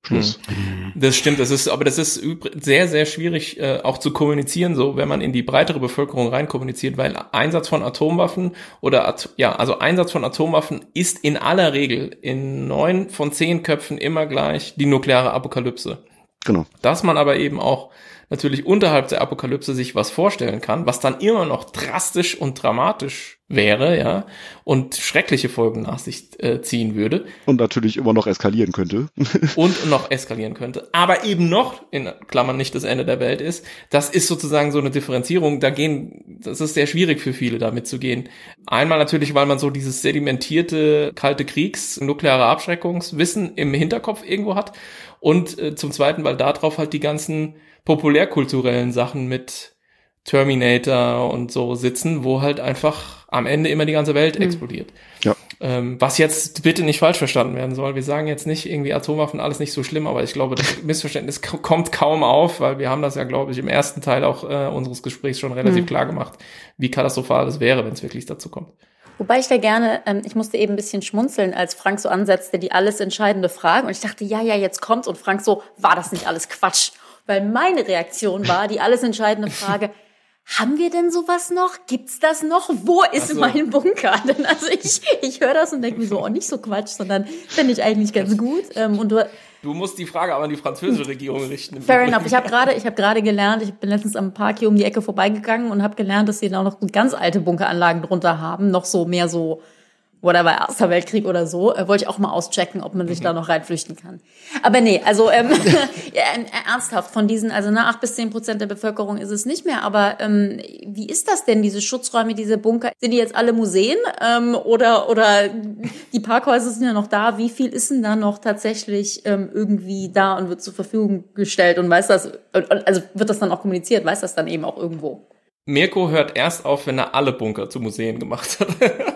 Schluss. Mhm. Das stimmt, das ist, aber das ist sehr, sehr schwierig äh, auch zu kommunizieren, so wenn man in die breitere Bevölkerung rein kommuniziert, weil Einsatz von Atomwaffen oder At ja, also Einsatz von Atomwaffen ist in aller Regel in neun von zehn Köpfen immer gleich die nukleare Apokalypse. Genau. Dass man aber eben auch natürlich unterhalb der Apokalypse sich was vorstellen kann, was dann immer noch drastisch und dramatisch wäre, ja, und schreckliche Folgen nach sich äh, ziehen würde. Und natürlich immer noch eskalieren könnte. und noch eskalieren könnte. Aber eben noch, in Klammern nicht das Ende der Welt ist, das ist sozusagen so eine Differenzierung, da gehen, das ist sehr schwierig für viele damit zu gehen. Einmal natürlich, weil man so dieses sedimentierte kalte Kriegs, nukleare Abschreckungswissen im Hinterkopf irgendwo hat. Und äh, zum Zweiten, weil darauf halt die ganzen populärkulturellen Sachen mit Terminator und so sitzen, wo halt einfach am Ende immer die ganze Welt mhm. explodiert. Ja. Ähm, was jetzt bitte nicht falsch verstanden werden soll. Wir sagen jetzt nicht irgendwie Atomwaffen alles nicht so schlimm, aber ich glaube, das Missverständnis kommt kaum auf, weil wir haben das ja, glaube ich, im ersten Teil auch äh, unseres Gesprächs schon relativ mhm. klar gemacht, wie katastrophal das wäre, wenn es wirklich dazu kommt. Wobei ich da gerne, ähm, ich musste eben ein bisschen schmunzeln, als Frank so ansetzte, die alles entscheidende Frage. Und ich dachte, ja, ja, jetzt kommt's. Und Frank so, war das nicht alles Quatsch? Weil meine Reaktion war, die alles entscheidende Frage, haben wir denn sowas noch? Gibt's das noch? Wo ist so. mein Bunker? Denn also ich, ich höre das und denke mir so, oh, nicht so Quatsch, sondern finde ich eigentlich ganz gut. Ähm, und du, du musst die Frage aber an die französische Regierung richten. Fair enough. Ich habe gerade, ich habe gerade gelernt, ich bin letztens am Park hier um die Ecke vorbeigegangen und habe gelernt, dass sie da noch ganz alte Bunkeranlagen drunter haben, noch so mehr so whatever, Erster Weltkrieg oder so, äh, wollte ich auch mal auschecken, ob man sich mhm. da noch reinflüchten kann. Aber nee, also ähm, ja, ernsthaft, von diesen, also ne, acht bis zehn Prozent der Bevölkerung ist es nicht mehr, aber ähm, wie ist das denn, diese Schutzräume, diese Bunker, sind die jetzt alle Museen ähm, oder, oder die Parkhäuser sind ja noch da, wie viel ist denn da noch tatsächlich ähm, irgendwie da und wird zur Verfügung gestellt und weiß das, also wird das dann auch kommuniziert, weiß das dann eben auch irgendwo? Mirko hört erst auf, wenn er alle Bunker zu Museen gemacht hat.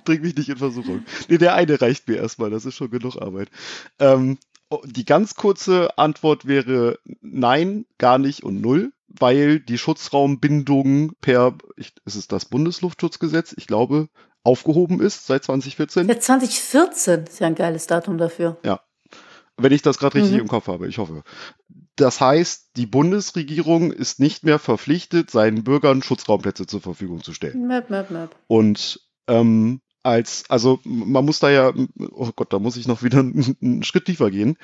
Bring mich nicht in Versuchung. Nee, der eine reicht mir erstmal, das ist schon genug Arbeit. Ähm, oh, die ganz kurze Antwort wäre nein, gar nicht und null, weil die Schutzraumbindung per, ich, ist es das Bundesluftschutzgesetz, ich glaube, aufgehoben ist seit 2014. Ja, 2014 ist ja ein geiles Datum dafür. Ja. Wenn ich das gerade richtig mhm. im Kopf habe, ich hoffe. Das heißt, die Bundesregierung ist nicht mehr verpflichtet, seinen Bürgern Schutzraumplätze zur Verfügung zu stellen. Map, map, map. Und ähm, als, also man muss da ja, oh Gott, da muss ich noch wieder einen, einen Schritt tiefer gehen.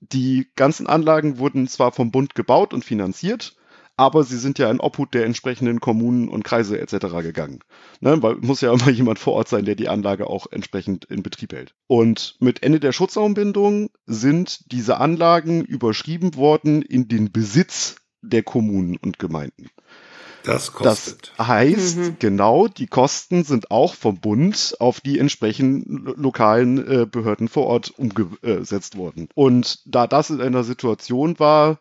Die ganzen Anlagen wurden zwar vom Bund gebaut und finanziert, aber sie sind ja in Obhut der entsprechenden Kommunen und Kreise etc. gegangen. Ne? Weil muss ja immer jemand vor Ort sein, der die Anlage auch entsprechend in Betrieb hält. Und mit Ende der Schutzraumbindung sind diese Anlagen überschrieben worden in den Besitz der Kommunen und Gemeinden. Das kostet. Das heißt, mhm. genau, die Kosten sind auch vom Bund auf die entsprechenden lokalen äh, Behörden vor Ort umgesetzt worden. Und da das in einer Situation war,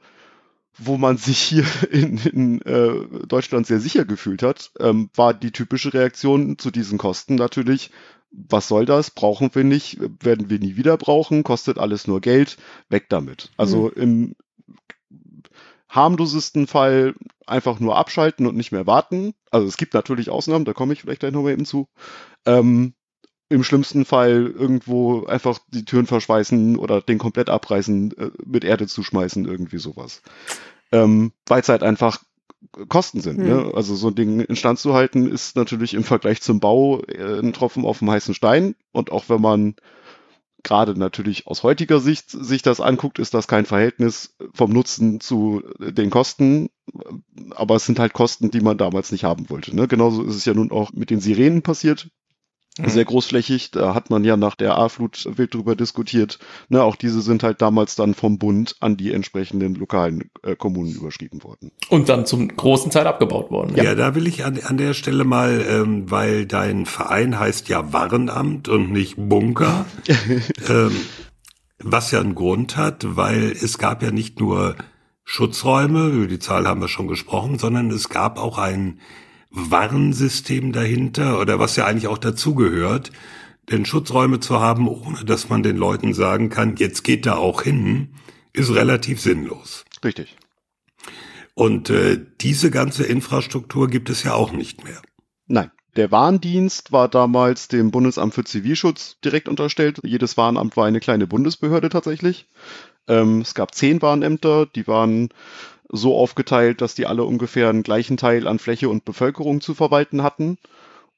wo man sich hier in, in äh, Deutschland sehr sicher gefühlt hat, ähm, war die typische Reaktion zu diesen Kosten natürlich, was soll das? Brauchen wir nicht, werden wir nie wieder brauchen, kostet alles nur Geld, weg damit. Also mhm. im harmlosesten Fall einfach nur abschalten und nicht mehr warten. Also es gibt natürlich Ausnahmen, da komme ich vielleicht gleich nochmal eben zu. Ähm, Im schlimmsten Fall irgendwo einfach die Türen verschweißen oder den komplett abreißen, äh, mit Erde zuschmeißen, irgendwie sowas. Ähm, Weil es halt einfach Kosten sind. Hm. Ne? Also so ein Ding instand zu halten ist natürlich im Vergleich zum Bau äh, ein Tropfen auf dem heißen Stein. Und auch wenn man gerade natürlich aus heutiger Sicht sich das anguckt, ist das kein Verhältnis vom Nutzen zu den Kosten. Aber es sind halt Kosten, die man damals nicht haben wollte. Ne? Genauso ist es ja nun auch mit den Sirenen passiert. Mhm. Sehr großflächig, da hat man ja nach der A-Flut wild drüber diskutiert. Ne, auch diese sind halt damals dann vom Bund an die entsprechenden lokalen äh, Kommunen überschrieben worden. Und dann zum großen Teil abgebaut worden. Ja, ja da will ich an, an der Stelle mal, ähm, weil dein Verein heißt ja Warenamt und nicht Bunker, ähm, was ja einen Grund hat, weil es gab ja nicht nur Schutzräume, über die Zahl haben wir schon gesprochen, sondern es gab auch einen Warnsystem dahinter oder was ja eigentlich auch dazugehört, denn Schutzräume zu haben, ohne dass man den Leuten sagen kann, jetzt geht da auch hin, ist relativ sinnlos. Richtig. Und äh, diese ganze Infrastruktur gibt es ja auch nicht mehr. Nein. Der Warndienst war damals dem Bundesamt für Zivilschutz direkt unterstellt. Jedes Warnamt war eine kleine Bundesbehörde tatsächlich. Ähm, es gab zehn Warnämter, die waren so aufgeteilt, dass die alle ungefähr einen gleichen Teil an Fläche und Bevölkerung zu verwalten hatten.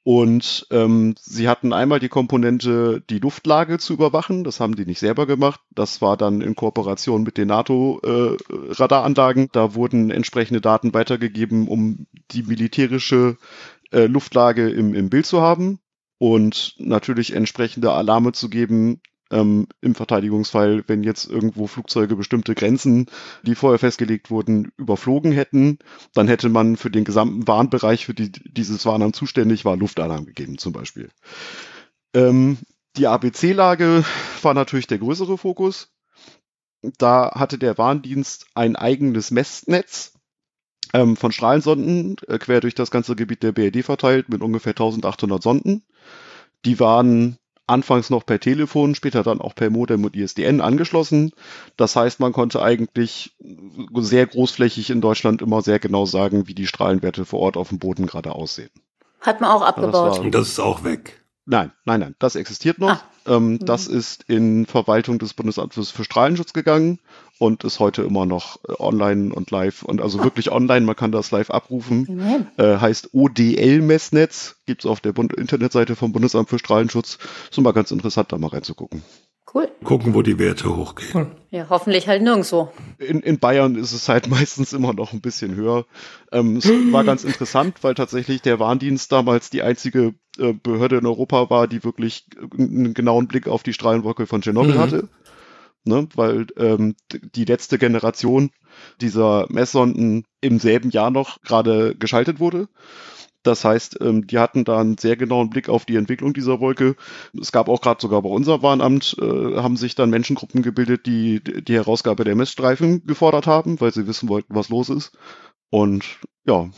Und ähm, sie hatten einmal die Komponente, die Luftlage zu überwachen. Das haben die nicht selber gemacht. Das war dann in Kooperation mit den NATO-Radaranlagen. Äh, da wurden entsprechende Daten weitergegeben, um die militärische äh, Luftlage im, im Bild zu haben und natürlich entsprechende Alarme zu geben, ähm, im Verteidigungsfall, wenn jetzt irgendwo Flugzeuge bestimmte Grenzen, die vorher festgelegt wurden, überflogen hätten, dann hätte man für den gesamten Warnbereich, für die dieses Warnern zuständig war, Luftalarm gegeben zum Beispiel. Ähm, die ABC-Lage war natürlich der größere Fokus. Da hatte der Warndienst ein eigenes Messnetz ähm, von Strahlensonden äh, quer durch das ganze Gebiet der BRD verteilt mit ungefähr 1800 Sonden. Die waren anfangs noch per Telefon, später dann auch per Modem und ISDN angeschlossen. Das heißt, man konnte eigentlich sehr großflächig in Deutschland immer sehr genau sagen, wie die Strahlenwerte vor Ort auf dem Boden gerade aussehen. Hat man auch abgebaut. Das und das ist auch weg. Nein, nein, nein, das existiert noch. Ah. Ähm, mhm. Das ist in Verwaltung des Bundesamtes für Strahlenschutz gegangen und ist heute immer noch äh, online und live und also ah. wirklich online. Man kann das live abrufen. Äh, heißt ODL-Messnetz, gibt's auf der Bund Internetseite vom Bundesamt für Strahlenschutz. Ist immer ganz interessant, da mal reinzugucken. Cool. Gucken, wo die Werte hochgehen. Ja, hoffentlich halt nirgendwo. In, in Bayern ist es halt meistens immer noch ein bisschen höher. Ähm, es war ganz interessant, weil tatsächlich der Warndienst damals die einzige äh, Behörde in Europa war, die wirklich einen genauen Blick auf die Strahlenwolke von Tschernobyl mhm. hatte. Ne, weil ähm, die letzte Generation dieser Messsonden im selben Jahr noch gerade geschaltet wurde. Das heißt, ähm, die hatten da einen sehr genauen Blick auf die Entwicklung dieser Wolke. Es gab auch gerade sogar bei unserem Warnamt, äh, haben sich dann Menschengruppen gebildet, die die Herausgabe der Messstreifen gefordert haben, weil sie wissen wollten, was los ist. Und ja,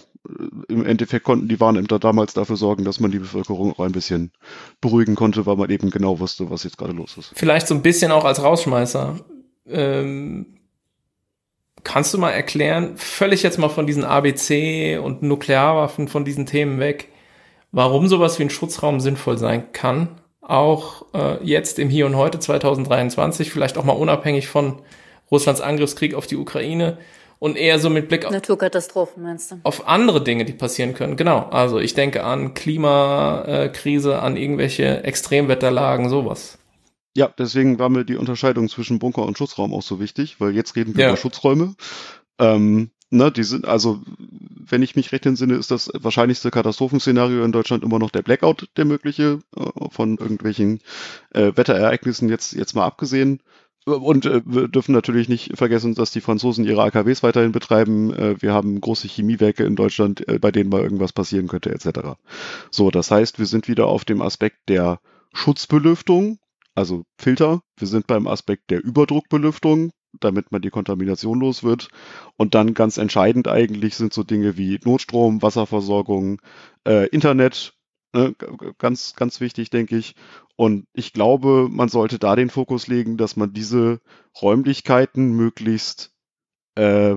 im Endeffekt konnten die Warnämter damals dafür sorgen, dass man die Bevölkerung auch ein bisschen beruhigen konnte, weil man eben genau wusste, was jetzt gerade los ist. Vielleicht so ein bisschen auch als Rausschmeißer. Ähm, kannst du mal erklären, völlig jetzt mal von diesen ABC und Nuklearwaffen, von diesen Themen weg, warum sowas wie ein Schutzraum sinnvoll sein kann? Auch äh, jetzt im Hier und Heute 2023, vielleicht auch mal unabhängig von Russlands Angriffskrieg auf die Ukraine und eher so mit Blick auf Naturkatastrophen meinst du? Auf andere Dinge, die passieren können. Genau. Also ich denke an Klimakrise, an irgendwelche Extremwetterlagen, sowas. Ja, deswegen war mir die Unterscheidung zwischen Bunker und Schutzraum auch so wichtig, weil jetzt reden wir ja. über Schutzräume. Ähm, ne, die sind, also, wenn ich mich recht entsinne, ist das wahrscheinlichste Katastrophenszenario in Deutschland immer noch der Blackout, der mögliche, äh, von irgendwelchen äh, Wetterereignissen jetzt, jetzt mal abgesehen. Und äh, wir dürfen natürlich nicht vergessen, dass die Franzosen ihre AKWs weiterhin betreiben. Äh, wir haben große Chemiewerke in Deutschland, äh, bei denen mal irgendwas passieren könnte, etc. So, das heißt, wir sind wieder auf dem Aspekt der Schutzbelüftung, also Filter. Wir sind beim Aspekt der Überdruckbelüftung, damit man die Kontamination los wird. Und dann ganz entscheidend eigentlich sind so Dinge wie Notstrom, Wasserversorgung, äh, Internet, ne, ganz, ganz wichtig, denke ich. Und ich glaube, man sollte da den Fokus legen, dass man diese Räumlichkeiten möglichst äh,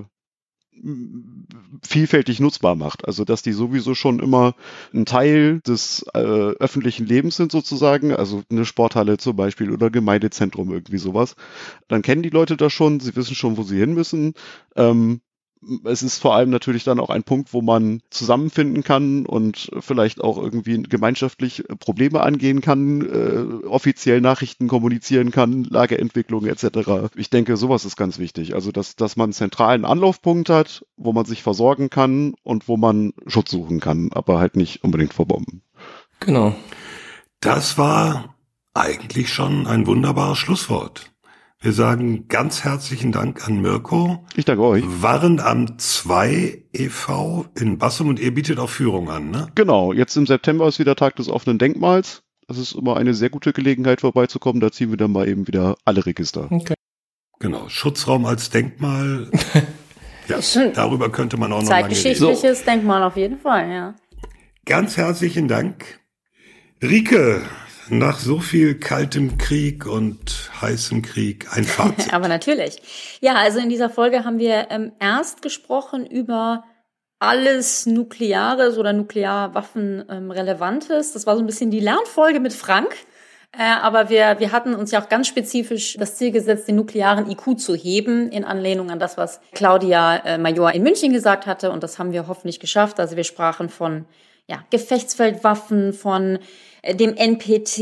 vielfältig nutzbar macht. Also dass die sowieso schon immer ein Teil des äh, öffentlichen Lebens sind sozusagen, also eine Sporthalle zum Beispiel oder Gemeindezentrum irgendwie sowas. Dann kennen die Leute das schon, sie wissen schon, wo sie hin müssen. Ähm, es ist vor allem natürlich dann auch ein Punkt, wo man zusammenfinden kann und vielleicht auch irgendwie gemeinschaftlich Probleme angehen kann, äh, offiziell Nachrichten kommunizieren kann, Lageentwicklung etc. Ich denke, sowas ist ganz wichtig. Also, dass, dass man einen zentralen Anlaufpunkt hat, wo man sich versorgen kann und wo man Schutz suchen kann, aber halt nicht unbedingt vor Bomben. Genau. Das war eigentlich schon ein wunderbares Schlusswort. Wir sagen ganz herzlichen Dank an Mirko. Ich danke euch. Waren am 2 e.V. in Bassum und ihr bietet auch Führung an, ne? Genau. Jetzt im September ist wieder Tag des offenen Denkmals. Das ist immer eine sehr gute Gelegenheit vorbeizukommen. Da ziehen wir dann mal eben wieder alle Register. Okay. Genau. Schutzraum als Denkmal. ja, darüber könnte man auch noch lange reden. Zeitgeschichtliches so. Denkmal auf jeden Fall, ja. Ganz herzlichen Dank. Rike, nach so viel kaltem Krieg und heißem Krieg ein Fazit. Aber natürlich. Ja, also in dieser Folge haben wir ähm, erst gesprochen über alles Nukleares oder Nuklearwaffen ähm, Relevantes. Das war so ein bisschen die Lernfolge mit Frank. Äh, aber wir, wir hatten uns ja auch ganz spezifisch das Ziel gesetzt, den nuklearen IQ zu heben, in Anlehnung an das, was Claudia äh, Major in München gesagt hatte. Und das haben wir hoffentlich geschafft. Also wir sprachen von ja, Gefechtsfeldwaffen, von dem NPT,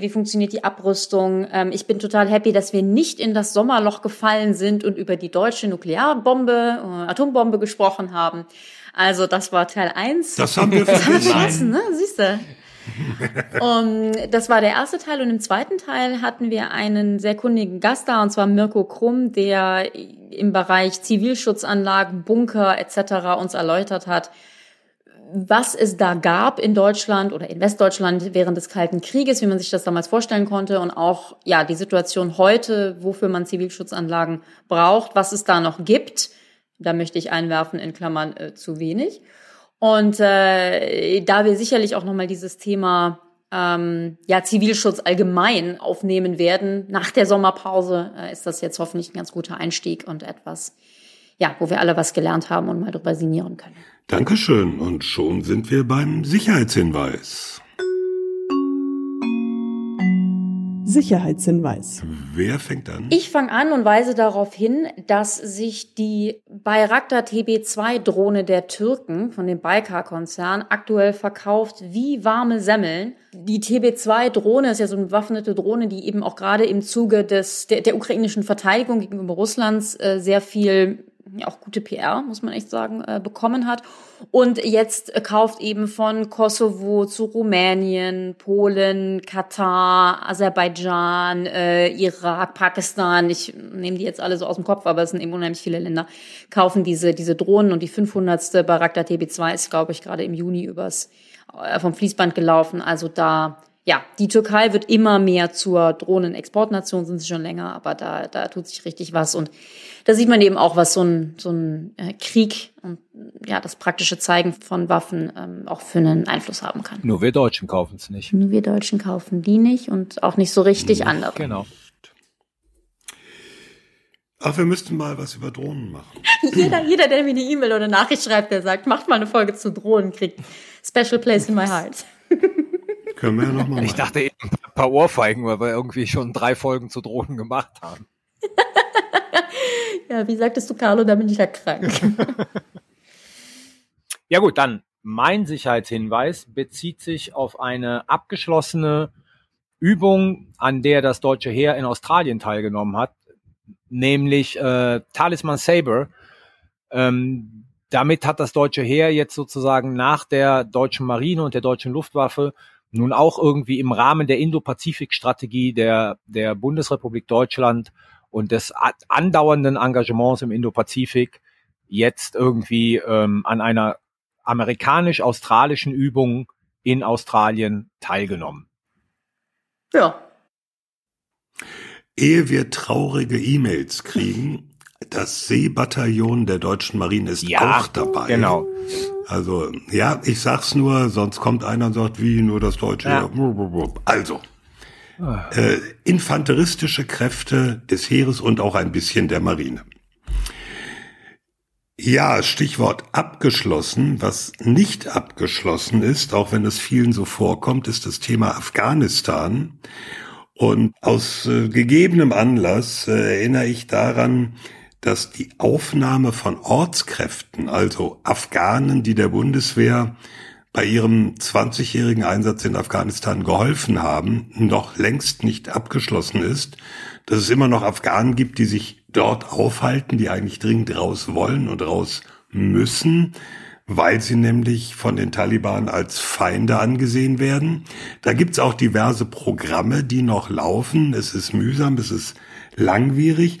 wie funktioniert die Abrüstung. Ähm, ich bin total happy, dass wir nicht in das Sommerloch gefallen sind und über die deutsche Nuklearbombe, äh, Atombombe gesprochen haben. Also das war Teil eins. Das haben wir vergessen, ne? Siehst du. um, das war der erste Teil und im zweiten Teil hatten wir einen sehr kundigen Gast da und zwar Mirko Krumm, der im Bereich Zivilschutzanlagen, Bunker etc. uns erläutert hat, was es da gab in Deutschland oder in Westdeutschland während des Kalten Krieges, wie man sich das damals vorstellen konnte und auch ja die Situation heute, wofür man Zivilschutzanlagen braucht, was es da noch gibt. Da möchte ich einwerfen in Klammern äh, zu wenig. Und äh, da wir sicherlich auch nochmal dieses Thema ähm, ja Zivilschutz allgemein aufnehmen werden nach der Sommerpause, äh, ist das jetzt hoffentlich ein ganz guter Einstieg und etwas, ja, wo wir alle was gelernt haben und mal drüber sinnieren können. Dankeschön. Und schon sind wir beim Sicherheitshinweis. Sicherheitshinweis. Wer fängt an? Ich fange an und weise darauf hin, dass sich die Bayraktar TB2-Drohne der Türken von dem Baykar-Konzern aktuell verkauft wie warme Semmeln. Die TB2-Drohne ist ja so eine bewaffnete Drohne, die eben auch gerade im Zuge des, der, der ukrainischen Verteidigung gegenüber Russlands äh, sehr viel auch gute PR, muss man echt sagen, äh, bekommen hat. Und jetzt äh, kauft eben von Kosovo zu Rumänien, Polen, Katar, Aserbaidschan, äh, Irak, Pakistan, ich nehme die jetzt alle so aus dem Kopf, aber es sind eben unheimlich viele Länder, kaufen diese, diese Drohnen und die 500. Baraktar TB2 ist, glaube ich, gerade im Juni übers, äh, vom Fließband gelaufen. Also da ja, die Türkei wird immer mehr zur Drohnenexportnation, sind sie schon länger, aber da, da tut sich richtig was. Und da sieht man eben auch, was so ein, so ein äh, Krieg und ja, das praktische Zeigen von Waffen ähm, auch für einen Einfluss haben kann. Nur wir Deutschen kaufen es nicht. Nur wir Deutschen kaufen die nicht und auch nicht so richtig andere. Genau. Ach, wir müssten mal was über Drohnen machen. jeder, jeder, der mir eine E-Mail oder Nachricht schreibt, der sagt, macht mal eine Folge zu Drohnen, kriegt Special Place in my heart. Können wir ja noch mal Ich dachte eben ein paar Ohrfeigen, weil wir irgendwie schon drei Folgen zu Drohnen gemacht haben. ja, wie sagtest du, Carlo, da bin ich ja krank. ja gut, dann mein Sicherheitshinweis bezieht sich auf eine abgeschlossene Übung, an der das deutsche Heer in Australien teilgenommen hat, nämlich äh, Talisman Saber. Ähm, damit hat das deutsche Heer jetzt sozusagen nach der deutschen Marine und der deutschen Luftwaffe nun auch irgendwie im Rahmen der Indo-Pazifik-Strategie der, der Bundesrepublik Deutschland und des andauernden Engagements im Indo-Pazifik jetzt irgendwie ähm, an einer amerikanisch-australischen Übung in Australien teilgenommen. Ja. Ehe wir traurige E-Mails kriegen, das Seebataillon der deutschen Marine ist ja, auch dabei. Genau. Also, ja, ich sag's nur, sonst kommt einer und sagt, wie nur das Deutsche. Ja. Also, äh, infanteristische Kräfte des Heeres und auch ein bisschen der Marine. Ja, Stichwort abgeschlossen. Was nicht abgeschlossen ist, auch wenn es vielen so vorkommt, ist das Thema Afghanistan. Und aus äh, gegebenem Anlass äh, erinnere ich daran, dass die Aufnahme von Ortskräften, also Afghanen, die der Bundeswehr bei ihrem 20-jährigen Einsatz in Afghanistan geholfen haben, noch längst nicht abgeschlossen ist, dass es immer noch Afghanen gibt, die sich dort aufhalten, die eigentlich dringend raus wollen und raus müssen, weil sie nämlich von den Taliban als Feinde angesehen werden. Da gibt's auch diverse Programme, die noch laufen. Es ist mühsam, es ist langwierig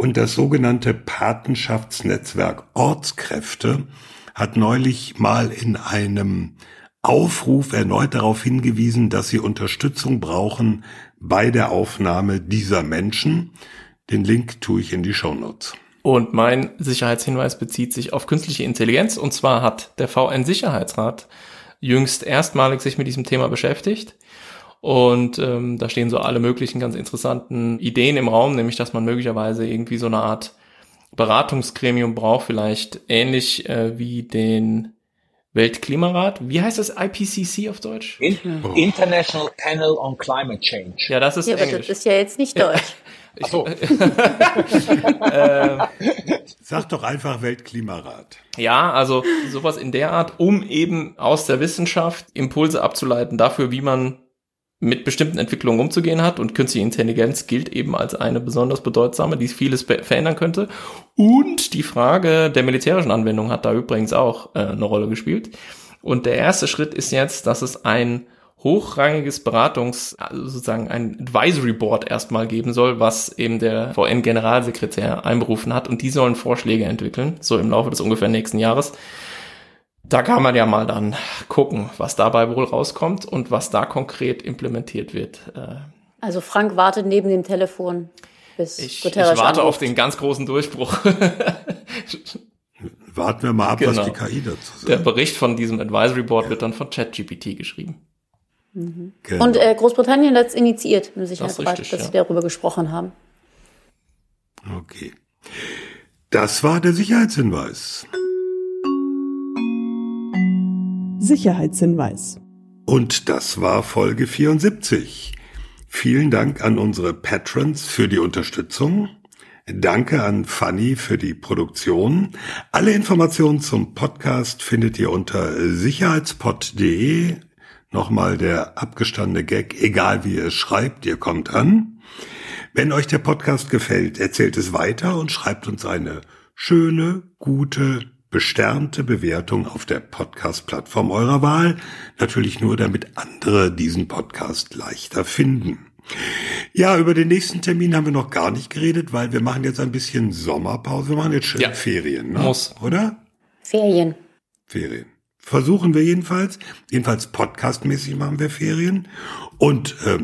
und das sogenannte Patenschaftsnetzwerk Ortskräfte hat neulich mal in einem Aufruf erneut darauf hingewiesen, dass sie Unterstützung brauchen bei der Aufnahme dieser Menschen. Den Link tue ich in die Show Notes. Und mein Sicherheitshinweis bezieht sich auf künstliche Intelligenz. Und zwar hat der VN-Sicherheitsrat jüngst erstmalig sich mit diesem Thema beschäftigt. Und ähm, da stehen so alle möglichen ganz interessanten Ideen im Raum, nämlich dass man möglicherweise irgendwie so eine Art Beratungsgremium braucht, vielleicht ähnlich äh, wie den Weltklimarat. Wie heißt das IPCC auf Deutsch? In International Panel on Climate Change. Ja, das ist ja, Englisch. aber das ist ja jetzt nicht Deutsch. Ich, so. äh, Sag doch einfach Weltklimarat. Ja, also sowas in der Art, um eben aus der Wissenschaft Impulse abzuleiten dafür, wie man mit bestimmten Entwicklungen umzugehen hat und künstliche Intelligenz gilt eben als eine besonders bedeutsame, die vieles verändern könnte. Und die Frage der militärischen Anwendung hat da übrigens auch äh, eine Rolle gespielt. Und der erste Schritt ist jetzt, dass es ein hochrangiges Beratungs, also sozusagen ein Advisory Board erstmal geben soll, was eben der VN-Generalsekretär einberufen hat und die sollen Vorschläge entwickeln, so im Laufe des ungefähr nächsten Jahres. Da kann man ja mal dann gucken, was dabei wohl rauskommt und was da konkret implementiert wird. Äh, also Frank wartet neben dem Telefon, bis ich, Guterres ich warte anruft. auf den ganz großen Durchbruch. Warten wir mal ab, genau. was die KI dazu sagt. Der Bericht von diesem Advisory Board wird dann von ChatGPT geschrieben. Mhm. Genau. Und äh, Großbritannien hat es initiiert im Sicherheitsrat, das dass ja. wir darüber gesprochen haben. Okay. Das war der Sicherheitshinweis. Sicherheitshinweis. Und das war Folge 74. Vielen Dank an unsere Patrons für die Unterstützung. Danke an Fanny für die Produktion. Alle Informationen zum Podcast findet ihr unter sicherheitspod.de Nochmal der abgestandene Gag, egal wie ihr schreibt, ihr kommt an. Wenn euch der Podcast gefällt, erzählt es weiter und schreibt uns eine schöne, gute, besternte Bewertung auf der Podcast-Plattform eurer Wahl. Natürlich nur, damit andere diesen Podcast leichter finden. Ja, über den nächsten Termin haben wir noch gar nicht geredet, weil wir machen jetzt ein bisschen Sommerpause. Wir machen jetzt schön ja, Ferien, ne? Muss. Oder? Ferien. Ferien. Versuchen wir jedenfalls. Jedenfalls podcastmäßig machen wir Ferien. Und äh,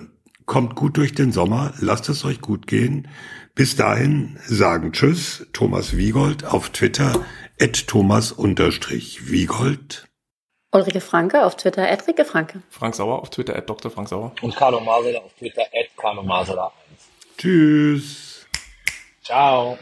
kommt gut durch den Sommer. Lasst es euch gut gehen. Bis dahin sagen Tschüss. Thomas Wiegold auf Twitter. At Thomas-Wiegold. Ulrike Franke auf Twitter. At Rike Franke. Frank Sauer auf Twitter. At Dr. Frank Sauer. Und Carlo Masela auf Twitter. At Carlo Masela 1. Tschüss. Ciao.